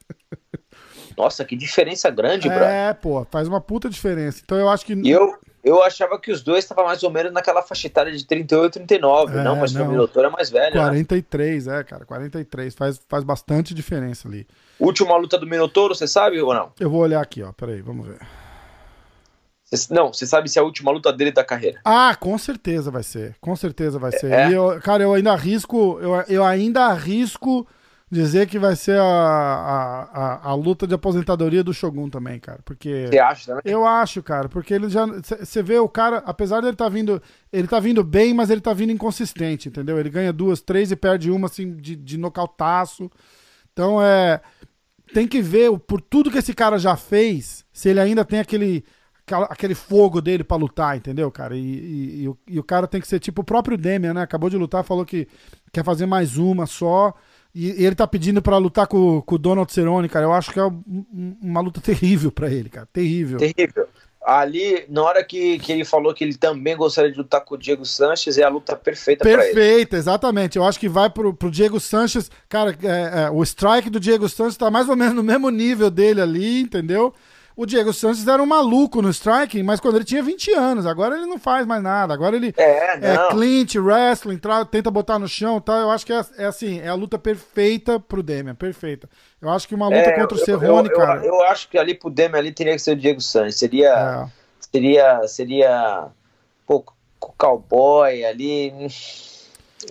Nossa, que diferença grande, bro. É, pô, faz uma puta diferença. Então eu acho que. Eu, eu achava que os dois estavam mais ou menos naquela faixa etária de 38 39. É, não, mas não. o Minotouro é mais velho. Né? 43, é, cara, 43. Faz, faz bastante diferença ali. Última luta do Minotouro, você sabe ou não? Eu vou olhar aqui, ó. Peraí, vamos ver. Não, você sabe se é a última luta dele da carreira. Ah, com certeza vai ser. Com certeza vai ser. É? E eu- cara, eu ainda arrisco. Eu, eu ainda arrisco dizer que vai ser a, a, a, a luta de aposentadoria do Shogun também, cara. Porque. Você acha também? Eu acho, cara, porque ele já. Você vê o cara, apesar dele tá vindo. Ele tá vindo bem, mas ele tá vindo inconsistente, entendeu? Ele ganha duas, três e perde uma, assim, de, de nocautaço. Então é. Tem que ver por tudo que esse cara já fez, se ele ainda tem aquele. Aquele fogo dele pra lutar, entendeu, cara? E, e- e o, e o cara tem que ser tipo o próprio Demian, né? Acabou de lutar, falou que quer fazer mais uma só. E, ele tá pedindo pra lutar com, com o Donald Cerrone, cara. Eu acho que é um- um- uma luta terrível pra ele, cara. Terrível. Terrível. Ali, na hora que, que ele falou que ele também gostaria de lutar com o Diego Sanches, é a luta perfeita pra ele. Perfeito, exatamente. Eu acho que vai pro, pro Diego Sanches. Cara, é, é, o strike do Diego Sanches tá mais ou menos no mesmo nível dele ali, entendeu? O Diego Sanches era um maluco no striking, mas quando ele tinha 20 anos. Agora ele não faz mais nada. Agora ele É, é clinch, wrestling, tra- tenta botar no chão, tá? Eu acho que é, é assim, é a luta perfeita pro Demian, perfeita. Eu acho que uma luta É, contra o Cerrone, eu, eu, cara. Eu, acho que ali pro Demi ali teria que ser o Diego Sanches. Seria, é. seria, seria, pô, com o cowboy ali. hum,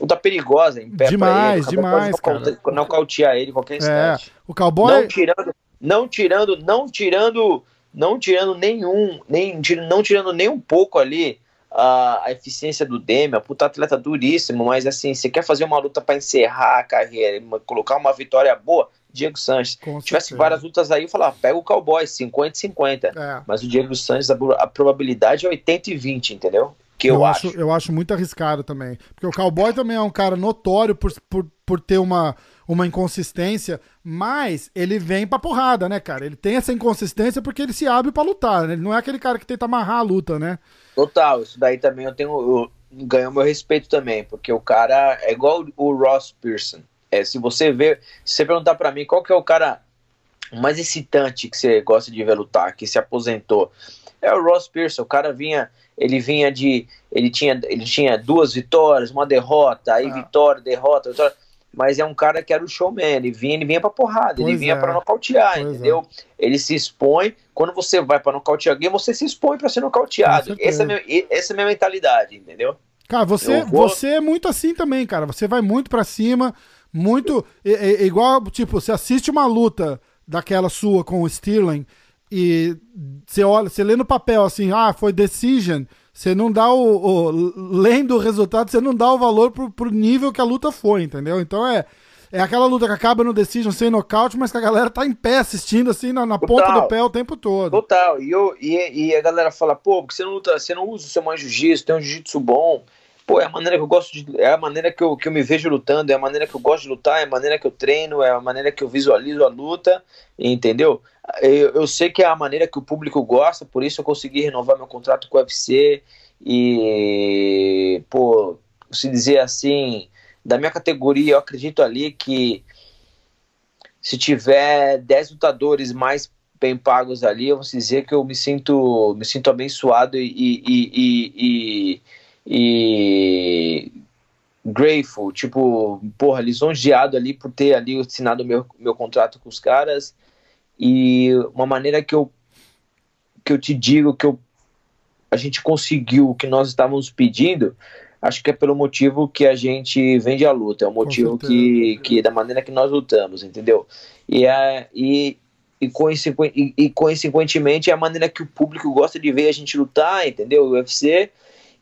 Luta perigosa em pé Demais, ele. O cara demais, pode nocautear- ele qualquer instante. O cowboy. Não tirando, não tirando, não tirando, não tirando nenhum, nem, não tirando nem um pouco ali a, a eficiência do Demi, a puta atleta duríssimo, mas assim, você quer fazer uma luta pra encerrar a carreira, colocar uma vitória boa, Diego Sanches. tivesse várias lutas aí, eu falava, pega o cowboy, 50 e 50. É. Mas o Diego Sanches, a, a probabilidade é 80 e 20, entendeu? Que eu, acho. Eu acho muito arriscado também. Porque o Cowboy também é um cara notório por, por, por ter uma, uma inconsistência, mas ele vem pra porrada, né, cara? Ele tem essa inconsistência porque ele se abre pra lutar, né? Ele não é aquele cara que tenta amarrar a luta, né? Total, isso daí também eu tenho. Eu, ganhou meu respeito também, porque o cara é igual o Ross Pearson. É, se você ver, se você perguntar pra mim qual que é o cara mais excitante que você gosta de ver lutar, que se aposentou, é o Ross Pearson. O cara vinha, ele vinha de, ele tinha, ele tinha duas vitórias, uma derrota, aí Ah. vitória, derrota, vitória. Mas é um cara que era o showman, ele vinha, ele vinha pra porrada, ele Pois vinha é. pra nocautear, Pois entendeu? Ele se expõe. Quando você vai pra nocautear alguém, você se expõe pra ser nocauteado. Essa é, a minha, essa é a minha mentalidade, entendeu? Cara, você, vou- você é muito assim também, cara. Você vai muito pra cima, muito. É, é- é igual, tipo, você assiste uma luta daquela sua com o Sterling e você olha, você lê no papel assim, ah, foi decision. Você não dá o, o- Lendo o resultado, você não dá o valor pro, pro nível que a luta foi, entendeu? Então é. É aquela luta que acaba no decision sem nocaute, mas que a galera tá em pé assistindo assim na, na ponta do pé o tempo todo. Total. E, eu, e, e a galera fala, pô, porque você não luta, você não usa o seu mãe jiu-jitsu, tem um jiu-jitsu bom. Pô, é a maneira que eu gosto de. É a maneira que eu, que eu me vejo lutando, é a maneira que eu gosto de lutar, é a maneira que eu treino, é a maneira que eu visualizo a luta, entendeu? Eu, eu sei que é a maneira que o público gosta, por isso eu consegui renovar meu contrato com o UFC. E, pô, se dizer assim, da minha categoria, eu acredito ali que se tiver 10 lutadores mais bem pagos ali, eu vou dizer que eu me sinto, me sinto abençoado e, e, e, e, grateful, tipo, porra, lisonjeado ali por ter ali assinado meu, meu contrato com os caras e uma maneira que eu que eu te digo que eu, a gente conseguiu o que nós estávamos pedindo, acho que é pelo motivo que a gente vende a luta, é o motivo que, que da maneira que nós lutamos, entendeu? E, é, e, e, consequentemente, e, consequentemente é a maneira que o público gosta de ver a gente lutar, entendeu? O UFC.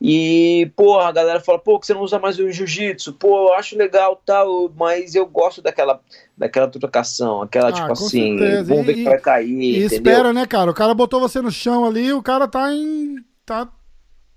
E, pô, a galera fala, pô, que você não usa mais o jiu-jitsu, pô, eu acho legal tal, mas eu gosto daquela, daquela trocação, aquela, ah, tipo assim, certeza. vamos ver que vai cair. E entendeu? espera, né, cara? O cara botou você no chão ali, o cara tá em. tá,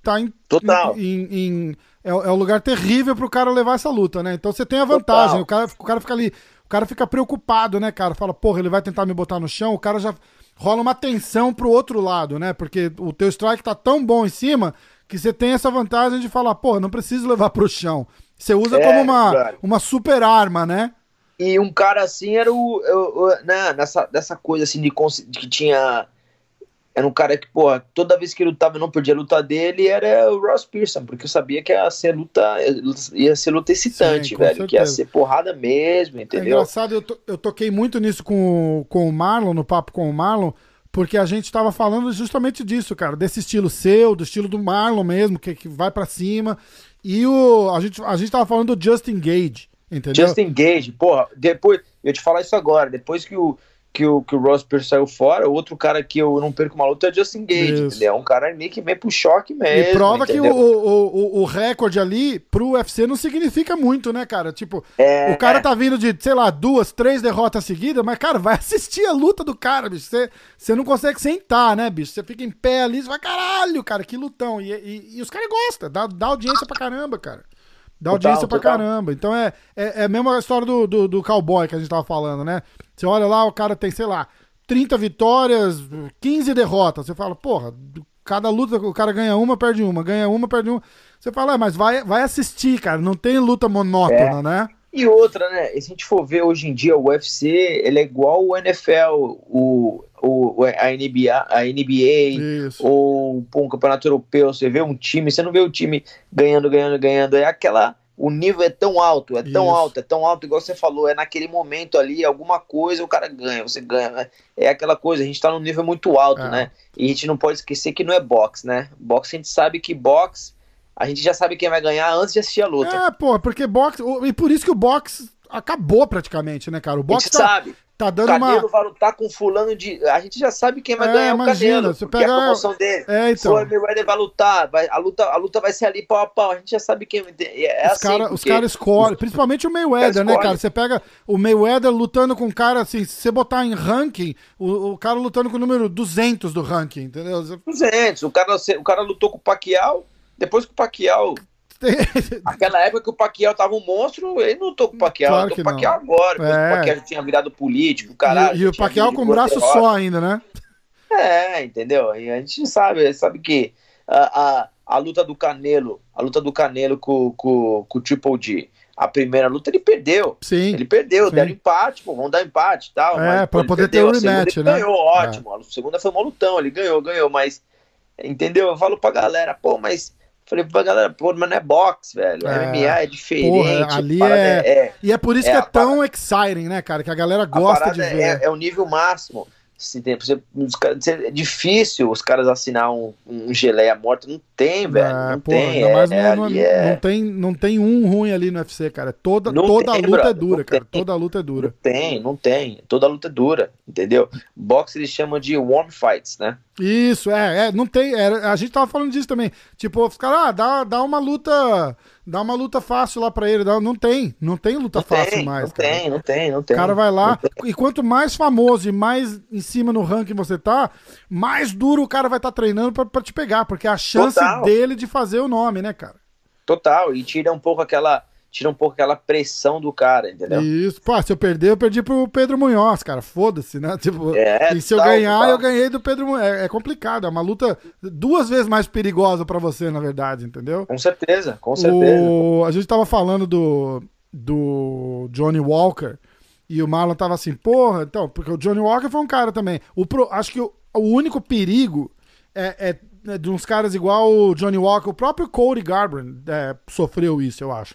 tá em. Total. Em, em, em é, é um lugar terrível pro cara levar essa luta, né? Então você tem a vantagem, o cara, o cara fica ali o cara fica preocupado, né, cara? Fala, porra, ele vai tentar me botar no chão, o cara já rola uma tensão pro outro lado, né? Porque o teu strike tá tão bom em cima que você tem essa vantagem de falar, porra, não preciso levar pro chão. Você usa é, como uma, uma super arma, né? E um cara assim era o. o, o né, nessa, dessa coisa assim de, de que tinha era um cara que, pô, toda vez que ele lutava e não perdia a luta dele, era o Ross Pearson, porque eu sabia que ia ser luta, ia ser luta excitante, Sim, velho, certeza. que ia ser porrada mesmo, é entendeu? É engraçado, eu, to, eu toquei muito nisso com, com o Marlon, no papo com o Marlon, porque a gente tava falando justamente disso, cara, desse estilo seu, do estilo do Marlon mesmo, que, que vai para cima, e o, a, gente, a gente tava falando do Justin Gage, entendeu? Justin Gage, porra, depois, eu te falar isso agora, depois que o que o, que o Ross Pierce saiu fora, outro cara que eu não perco uma luta é Justin Gage, entendeu? É um cara meio que vem pro choque mesmo. E prova entendeu? que o, o, o, recorde ali pro UFC não significa muito, né, cara? Tipo, é, o cara é. tá vindo de, sei lá, duas, três derrotas seguidas, mas, cara, vai assistir a luta do cara, bicho. Você, você não consegue sentar, né, bicho? Você fica em pé ali, você vai, caralho, cara, que lutão. E, e, e os caras gostam, dá, dá audiência pra caramba, cara. Dá audiência total, pra total. caramba. Então é, é, é a mesma história do, do, do, cowboy que a gente tava falando, né? Você olha lá, o cara tem, sei lá, 30 vitórias, 15 derrotas. Você fala, porra, cada luta o cara ganha uma, perde uma, ganha uma, perde uma. Você fala, é, mas vai, vai assistir, cara. Não tem luta monótona, é. né? E outra, né? Se a gente for ver hoje em dia, o UFC ele é igual o NFL, o, o, a NBA, a NBA ou pô, um campeonato europeu. Você vê um time, você não vê o time ganhando, ganhando, ganhando. É aquela. O nível é tão alto, é tão Isso. alto, é tão alto, igual você falou, é naquele momento ali, alguma coisa o cara ganha, você ganha. Né? É aquela coisa, a gente tá num nível muito alto, é. né? E a gente não pode esquecer que não é boxe, né? Boxe a gente sabe que boxe a gente já sabe quem vai ganhar antes de assistir a luta. É, pô, porque boxe. E por isso que o boxe acabou praticamente, né, cara? O boxe tá, sabe. tá dando Canelo uma. Canelo vai lutar com fulano de. A gente já sabe quem vai é, ganhar imagina, o Canelo. Você pega... a promoção dele. É, então. O Mayweather vai lutar, vai, a, luta, a luta vai ser ali pau a pau. A gente já sabe quem. É os assim, caras cara escolhem, principalmente o Mayweather, né, cara? Você pega o Mayweather lutando com um cara assim, se você botar em ranking, o, o cara lutando com o número 200 do ranking, entendeu? 200. O cara, o cara lutou com o Pacquiao, depois que o Pacquiao Aquela época que o Paquial tava um monstro, ele não tô com o Paquial, claro com o Paquial agora, é. o Paquial já tinha virado político, caralho. E, e o Paquial com o braço só ainda, né? É, entendeu? E a gente sabe, sabe que a, a, a luta do Canelo, a luta do Canelo com, com, com o Triple G, a primeira luta ele perdeu. Sim. Ele perdeu, sim. deram empate, pô, vamos dar empate e tal. É, mas, pra pô, poder ter o rematch, né? ganhou, ótimo. É. A segunda foi uma lutão, ele ganhou, ganhou, mas entendeu? Eu falo pra galera, pô, mas Falei pra galera, pô, mas não é boxe, velho. É, MMA é diferente. Porra, ali é... é... E é por isso é que é tão parada... exciting, né, cara? Que a galera gosta a de ver. É, é o nível máximo. Se tem, você, é difícil os caras assinar um, um geleia morta. Não tem, velho. É, não tem. É, não, não, é... não, tem. Não tem um ruim ali no UFC, cara. Toda, toda tem, a luta brother, é dura, cara. Tem. Toda a luta é dura. Não tem, não tem. Toda a luta é dura, entendeu? Boxe eles chamam de warm fights, né? Isso, é, é não tem. A gente tava falando disso também. Tipo, os caras, ah, dá, dá uma luta Dá uma luta fácil lá pra ele. Não tem. Não tem luta não fácil tem, mais. Não cara. tem, não tem, não tem. O cara vai lá. E quanto mais famoso e mais em cima no ranking você tá, mais duro o cara vai estar tá treinando pra, pra, te pegar. Porque é a chance Total. dele de fazer o nome, né, cara? Total. E tira um pouco aquela tira um pouco aquela pressão do cara, entendeu? Isso, pô, se eu perder, eu perdi pro Pedro Munhoz, cara, foda-se, né? Tipo, é, e se eu ganhar, eu ganhei do Pedro Munhoz. É, é, complicado, é uma luta duas vezes mais perigosa para você, na verdade, entendeu? Com certeza, com certeza. O... A gente tava falando do, do Johnny Walker, E o Marlon tava assim, porra, então, porque o Johnny Walker foi um cara também. O pro, acho que o, o único perigo é, é, é, de uns caras igual o Johnny Walker, o próprio Cody Garbrandt é, sofreu isso, eu acho.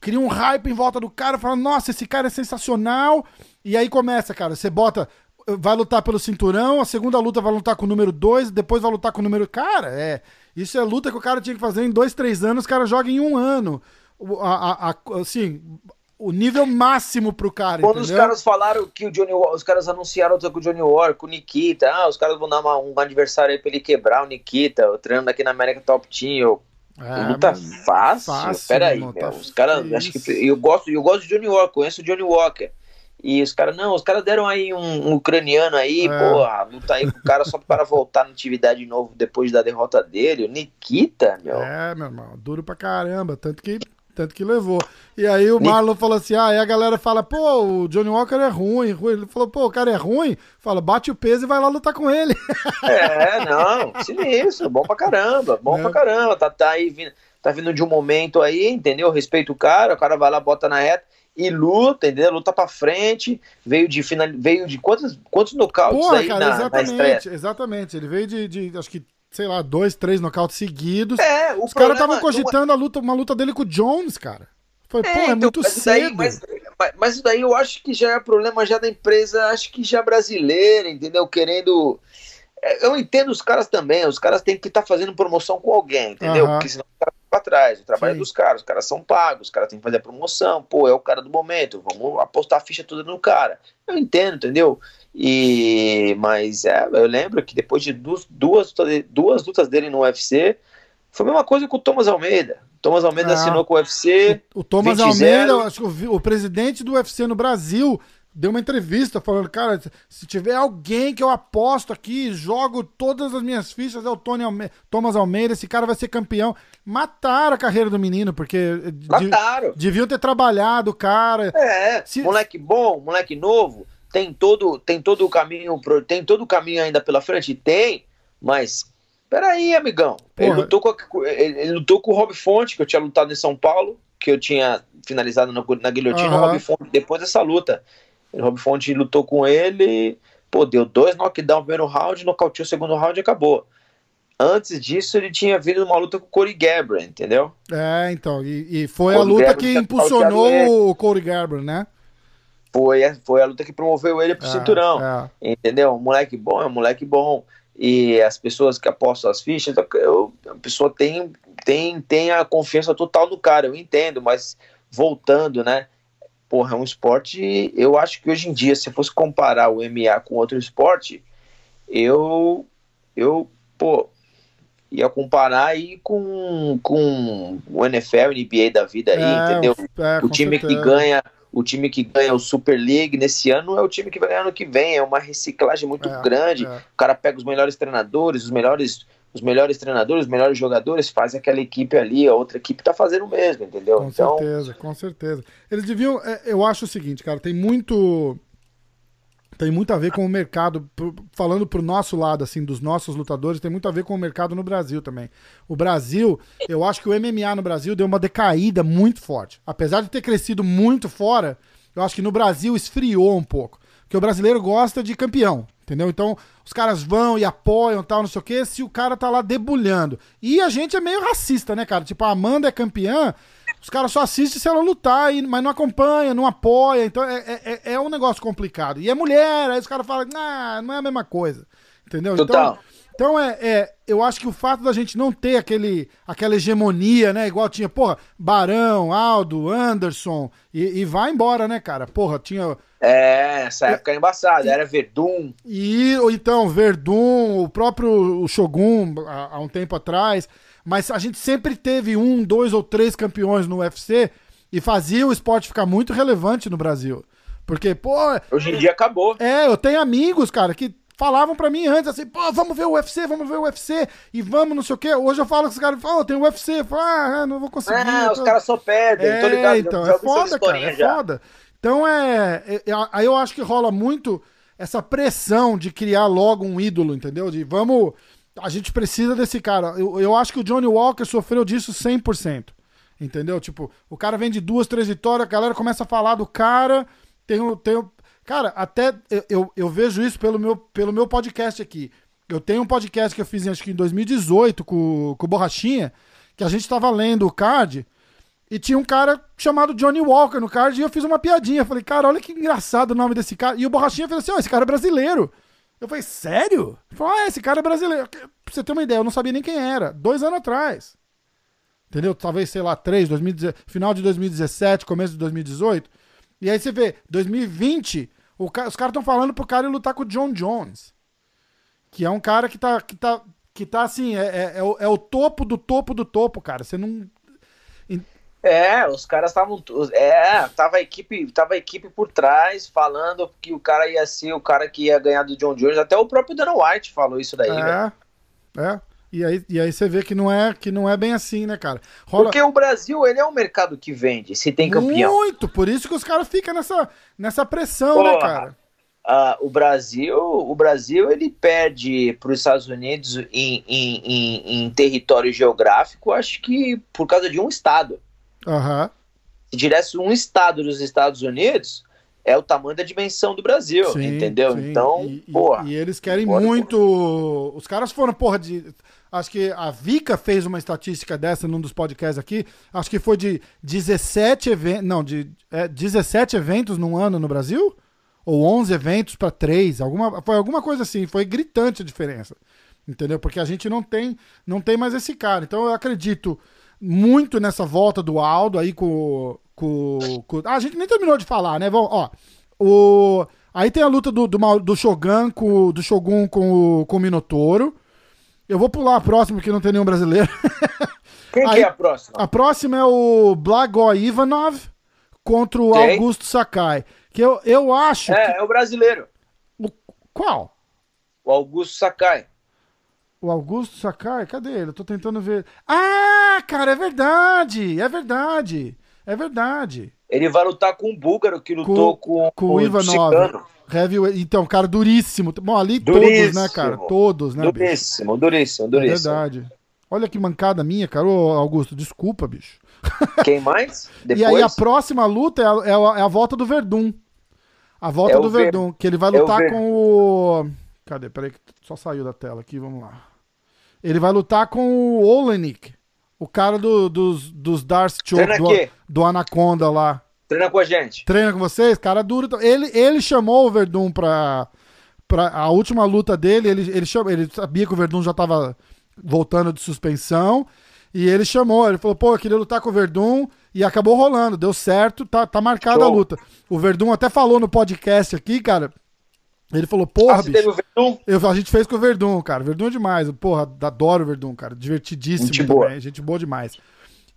Cria um hype em volta do cara, falando, nossa, esse cara é sensacional. E aí começa, cara, você bota, vai lutar pelo cinturão, a segunda luta vai lutar com o número 2, depois vai lutar com o número. Cara, é. Isso é luta que o cara tinha que fazer em dois, três anos, o cara joga em um ano. A, a, a, assim, o nível máximo pro cara. Quando entendeu? os caras falaram que o Johnny os caras anunciaram com o Johnny Walker, com o Nikita, ah, os caras vão dar uma, um aniversário aí pra ele quebrar o Nikita, o treinando aqui na América Top Team. Eu, é, luta fácil. fácil Peraí, meu. Tá os caras. Acho que eu gosto, eu gosto de Johnny Walker, conheço o Johnny Walker. E os caras, não, os caras deram aí um, um ucraniano aí, é. porra, luta aí com o cara só para voltar na atividade de novo depois da derrota dele. O Nikita, meu. É, meu irmão, duro pra caramba. Tanto que tanto que levou. E aí o Marlon falou assim: ah, aí a galera fala, pô, o Johnny Walker é ruim, ruim. Ele falou, pô, o cara é ruim. Fala, bate o peso e vai lá lutar com ele. É, não, sinistro, bom pra caramba, bom é. pra caramba. Tá, tá aí vindo, tá vindo de um momento aí, entendeu? Respeita o cara, o cara vai lá, bota na reta e luta, entendeu? Luta pra frente, veio de final, veio de quantos, quantos nocautes Porra, aí cara, na, exatamente, na exatamente. Ele veio de, de, acho que sei lá, dois, três nocautes seguidos. É, Os caras estavam cogitando a luta, uma luta dele com o Jones, cara. Foi, é, pô, é então, muito mas cedo. Daí, mas, mas isso daí eu acho que já é problema já da empresa, acho que já brasileira, entendeu? Querendo. É, eu entendo os caras também, os caras têm que estar tá fazendo promoção com alguém, entendeu? Uhum. Porque senão o cara fica pra trás. O trabalho Sim. é dos caras, os caras são pagos, os caras têm que fazer a promoção, pô, é o cara do momento, vamos apostar a ficha toda no cara. Eu entendo, entendeu? E, mas é, eu lembro que depois de duas, duas, duas lutas dele no UFC, foi a mesma coisa com o Thomas Almeida. Thomas Almeida ah, assinou com o UFC. O, o Thomas Almeida, acho que o, o, presidente do UFC no Brasil deu uma entrevista falando, cara, se tiver alguém que eu aposto aqui, jogo todas as minhas fichas, é o Tony Almeida, Thomas Almeida, esse cara vai ser campeão. Mataram a carreira do menino, porque Mataram. deviam ter trabalhado o cara. É, se... moleque bom, moleque novo tem todo, tem todo o caminho, tem todo o caminho ainda pela frente? Tem, mas peraí, amigão. Ele lutou, com, ele, ele, lutou com o Rob Fonte, que eu tinha lutado em São Paulo, que eu tinha finalizado na, na guilhotina, uhum. o Rob Fonte, depois dessa luta. O Rob Fonte lutou com ele, pô, deu dois knockdown no primeiro round, nocauteou o segundo round e acabou. Antes disso, ele tinha vindo uma luta com o Corey Garbrandt, entendeu? É, então, e, e foi a luta que impulsionou o Corey Garbrandt, né? Foi, foi a luta que promoveu ele pro é, cinturão. É. Entendeu? Um moleque bom é um moleque bom. E as pessoas que apostam as fichas, eu, a pessoa tem, tem, tem a confiança total no cara, eu entendo, mas voltando, né? Porra, é um esporte. Eu acho que hoje em dia, se fosse comparar o MMA com outro esporte, eu. Eu, pô, ia comparar aí com, com o NFL, NBA da vida aí, é, entendeu? É, o time certeza. que ganha o time que ganha o Super League nesse ano é o time que vai ganhar ano que vem, é uma reciclagem muito é, grande. É. O cara pega os melhores treinadores, os melhores os melhores treinadores, os melhores jogadores, faz aquela equipe ali, a outra equipe tá fazendo o mesmo, entendeu? Com então... certeza, com certeza. Eles deviam, é, eu acho o seguinte, cara, tem muito tem muito a ver com o mercado, falando pro nosso lado, assim, dos nossos lutadores, tem muito a ver com o mercado no Brasil também. O Brasil, eu acho que o MMA no Brasil deu uma decaída muito forte. Apesar de ter crescido muito fora, eu acho que no Brasil esfriou um pouco. Porque o brasileiro gosta de campeão, entendeu? Então, os caras vão e apoiam tal, não sei o quê, se o cara tá lá debulhando. E a gente é meio racista, né, cara? Tipo, a Amanda é campeã, os caras só assistem se ela lutar, mas não acompanha, não apoia. Então é, é, é, é um negócio complicado. E é mulher, aí os caras falam, ah, não é a mesma coisa. Entendeu? Então, Total. Então, então é, é, eu acho que o fato da gente não ter aquele, aquela hegemonia, né? Igual tinha, porra, Barão, Aldo, Anderson, e, e vai embora, né, cara? Porra, tinha. É, essa época é embaçada, era Verdun. E, então, Verdun, o próprio Shogun, há, há um tempo atrás mas a gente sempre teve um, dois ou três campeões no UFC e fazia o esporte ficar muito relevante no Brasil. Porque, pô. Hoje em dia acabou. É, eu tenho amigos, cara, que falavam para mim antes assim, pô, vamos ver o UFC, vamos ver o UFC e vamos não sei o quê. Hoje eu falo com os caras, oh, tem UFC, eu falo, ah, não vou conseguir. Ah, os caras só perdem, é, tô ligado. Então, é foda, cara, é já. foda. Então é, é, é, aí eu acho que rola muito essa pressão de criar logo um ídolo, entendeu? De vamos a gente precisa desse cara. Eu, eu acho que o Johnny Walker sofreu disso 100%. Entendeu? Tipo, o cara vem de duas, três vitórias, a galera começa a falar do cara tenho, tenho. Cara, até eu, eu, eu vejo isso pelo meu, pelo meu podcast aqui. Eu tenho um podcast que eu fiz acho que em 2018 com, com o Borrachinha, que a gente tava lendo o card. E tinha um cara chamado Johnny Walker no card e eu fiz uma piadinha. Falei, cara, olha que engraçado o nome desse cara. E o Borrachinha fez assim: ó, oh, esse cara é brasileiro. Eu falei, sério? Falou, ah, esse cara é brasileiro. Pra você ter uma ideia, eu não sabia nem quem era. Dois anos atrás. Entendeu? Talvez, sei lá, três, 2017, final de 2017, começo de 2018. E aí você vê, 2020, o, os caras estão falando pro cara lutar com o John Jones. Que é um cara que tá, que tá, que tá assim, é, é, é, o, é o topo do topo do topo, cara. Você não é, os caras estavam. É, tava a, equipe, tava a equipe por trás falando que o cara ia ser o cara que ia ganhar do John Jones. Até o próprio Dana White falou isso daí. É, é. E aí, e aí você vê que não é que não é bem assim, né, cara? Rola... Porque o Brasil, ele é um mercado que vende, se tem campeão. Muito, por isso que os caras ficam nessa, nessa pressão, né, Porra, né, cara? Uh, o Brasil, o Brasil ele perde para os Estados Unidos em, em, em, em território geográfico, acho que por causa de um estado. Uhum. Se tivesse um estado dos Estados Unidos, é o tamanho da dimensão do Brasil, sim, entendeu? Sim. Então, e, porra. E, e eles querem porra, muito. Porra. Os caras foram, porra, de. Acho que a Vika fez uma estatística dessa num dos podcasts aqui. Acho que foi de 17 eventos. Não, de é, 17 eventos num ano no Brasil? Ou 11 eventos para 3. Alguma, foi alguma coisa assim. Foi gritante a diferença. Entendeu? Porque a gente não tem, não tem mais esse cara. Então eu acredito muito nessa volta do Aldo aí com. com, com... Ah, a gente nem terminou de falar, né? Vamos, ó. O... Aí tem a luta do, do, do Shogun com, do Shogun com o, com o Minotouro. Eu vou pular a próxima, porque não tem nenhum brasileiro. Quem aí, que é a próxima? A próxima é o Blago Ivanov contra o Quem? Augusto Sakai. Que eu, eu acho. É, que... é o brasileiro. O... Qual? O Augusto Sakai. O Augusto Sakai, cadê ele? Eu tô tentando ver. Ah, cara, é verdade! É verdade! É verdade. Ele vai lutar com o búlgaro que lutou com, com, com o Ivanov. Heavy, então, cara, duríssimo. Bom, ali duríssimo. todos, né, cara? Todos, né, duríssimo, bicho? Duríssimo, duríssimo, É verdade. Olha que mancada minha, cara. Ô, Augusto, desculpa, bicho. Quem mais? Depois? E aí a próxima luta é a, é a, é a volta do Verdun. A volta é do Verdun, Ver... que ele vai é lutar é com o Cadê? Peraí que só saiu da tela aqui, vamos lá. Ele vai lutar com o Olenik, o cara do, dos, dos Darth Choke, do, do, Anaconda lá. Treina com a gente. Treina com vocês? Cara duro. Ele, ele chamou o Verdun pra, pra a última luta dele. Ele, ele, chamou, ele sabia que o Verdun já tava voltando de suspensão. E ele chamou, ele falou, pô, eu queria lutar com o Verdun e acabou rolando, deu certo, tá, tá marcada Show. a luta. O Verdun até falou no podcast aqui, cara, ele falou, porra, ah, bicho. Teve o Verdun? Eu, a gente fez com o Verdun, cara. Verdun é demais. Porra, adoro o Verdun, cara. Divertidíssimo gente também. Boa. Gente boa demais.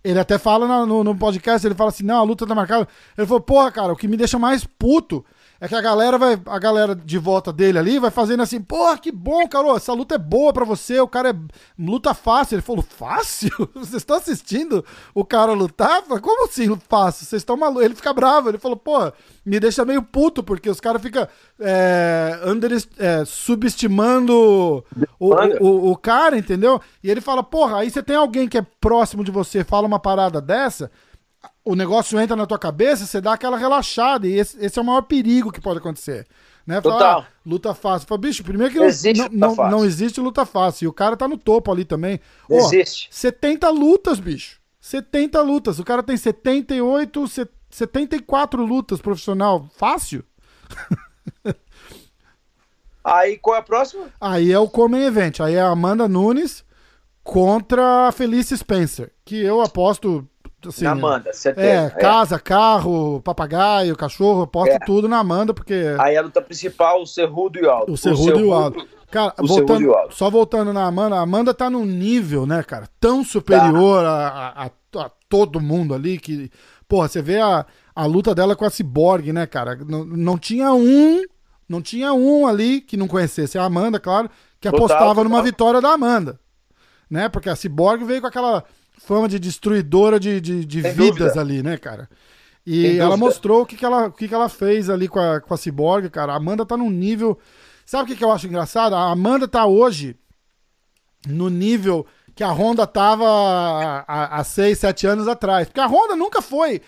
Ele até fala no, no, podcast, ele fala assim, não, a luta tá marcada. Ele falou, porra, cara, o que me deixa mais puto é que a galera vai, a galera de volta dele ali vai fazendo assim, porra, que bom, cara, essa luta é boa para você, o cara é luta fácil. Ele falou, fácil? Vocês estão assistindo o cara lutar? Como assim fácil? Vocês estão malucos? Ele fica bravo, ele falou, pô, me deixa meio puto, porque os caras ficam é, under, é, subestimando o, o, o, o cara, entendeu? E ele fala, porra, aí você tem alguém que é próximo de você, fala uma parada dessa o negócio entra na tua cabeça, você dá aquela relaxada. E esse, esse é o maior perigo que pode acontecer. Né? Fala, Total. Ah, luta fácil. Fala, bicho, primeiro que não existe, não, não, não, existe luta fácil. E o cara tá no topo ali também. Existe. 70 lutas, bicho. 70 lutas. O cara tem 78, 74 lutas profissional. Fácil? Aí qual é a próxima? Aí é o Come Event. Aí é a Amanda Nunes contra a Felice Spencer. Que eu aposto Assim, na Amanda, certeza. É, é, casa, carro, papagaio, cachorro, posta é. tudo na Amanda, porque. Aí a luta principal, o Cerrudo e o Aldo. O Cerrudo, e o Aldo. Cara, o voltando, Aldo. só voltando na Amanda, a Amanda tá num nível, né, cara, tão superior tá. a, a, a, todo mundo ali que. Porra, você vê a, a luta dela com a Cyborg, né, cara? Não, não tinha um. Não tinha um ali que não conhecesse a Amanda, claro, que apostava total, total. numa vitória da Amanda. Né? Porque a Cyborg veio com aquela fama de destruidora de, de, de vidas dúvida. ali, né, cara? E ela mostrou o que, que, ela, o que, que ela fez ali com a, com a Cyborg, cara. A Amanda tá num nível. Sabe o que, que eu acho engraçado? A Amanda tá hoje no nível que a Honda tava há 6, 7 anos atrás. Porque a Honda nunca foi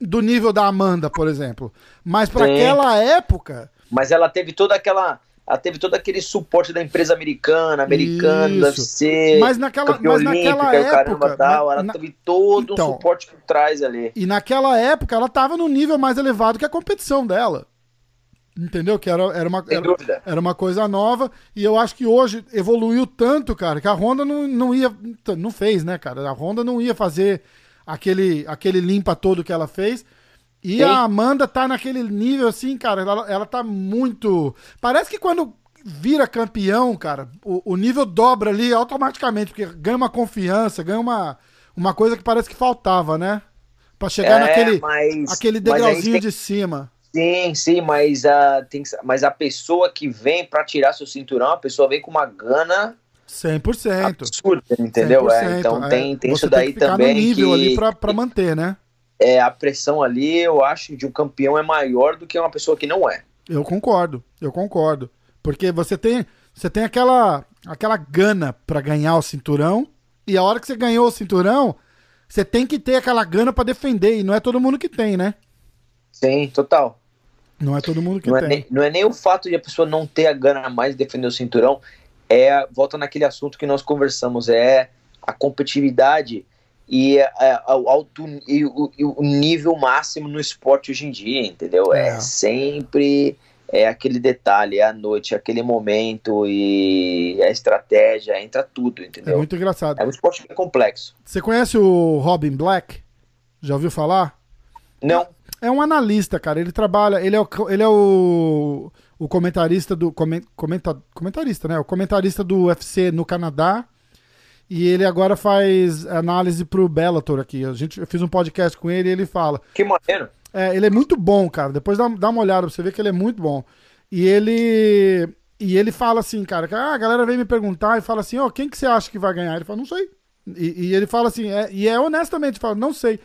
do nível da Amanda, por exemplo. Mas para aquela época. Mas ela teve toda aquela. Ela teve todo aquele suporte da empresa americana, americana, do UFC, mas naquela, mas naquela época, caramba, tal, ela na, teve todo então, um suporte por trás ali. E naquela época ela tava no nível mais elevado que a competição dela. Entendeu? Que era, era, uma, era, era, uma coisa nova. E eu acho que hoje evoluiu tanto, cara, que a Honda não, não ia. Não fez, né, cara? A Honda não ia fazer aquele, aquele limpa todo que ela fez. E Sim. a Amanda tá naquele nível assim, cara. Ela, ela tá muito. Parece que quando vira campeão, cara, o, o nível dobra ali automaticamente, porque ganha uma confiança, ganha uma, uma coisa que parece que faltava, né? Pra chegar é, naquele mas, aquele degrauzinho tem... de cima. Sim, sim, mas a, tem, mas a pessoa que vem para tirar seu cinturão, a pessoa vem com uma gana 100%. absurda, entendeu? 100%, é, então é, tem, tem isso daí tem também. No nível que, ali pra, pra manter, né? É, a pressão ali, eu acho, de um campeão é maior do que uma pessoa que não é. Eu concordo, eu concordo. Porque você tem, você tem aquela, aquela gana para ganhar o cinturão, e a hora que você ganhou o cinturão, você tem que ter aquela gana para defender, e não é todo mundo que tem, né? Sim, total. Não é todo mundo que não tem. É nem, não é nem o fato de a pessoa não ter a gana mais de defender o cinturão, é volta naquele assunto que nós conversamos, é a competitividade e é, o alto e o, e o, nível máximo no esporte hoje em dia, entendeu? É, é sempre é aquele detalhe, é a noite, é aquele momento e a estratégia, entra tudo, entendeu? É muito engraçado. É um esporte complexo. Você conhece o Robin Black? Já ouviu falar? Não. É um analista, cara. Ele trabalha. Ele é o, ele é o, o comentarista do. Comenta, comentarista, né? O comentarista do UFC no Canadá. E ele agora faz análise pro Bellator aqui. A gente, eu fiz um podcast com ele e ele fala. Que maneiro. É, ele é muito bom, cara. Depois dá, dá uma olhada pra você ver que ele é muito bom. E ele. E ele fala assim, cara, que ah, a galera vem me perguntar e fala assim, ó, oh, quem que você acha que vai ganhar? Ele fala, não sei. E, e ele fala assim, é, e é honestamente, fala, não sei.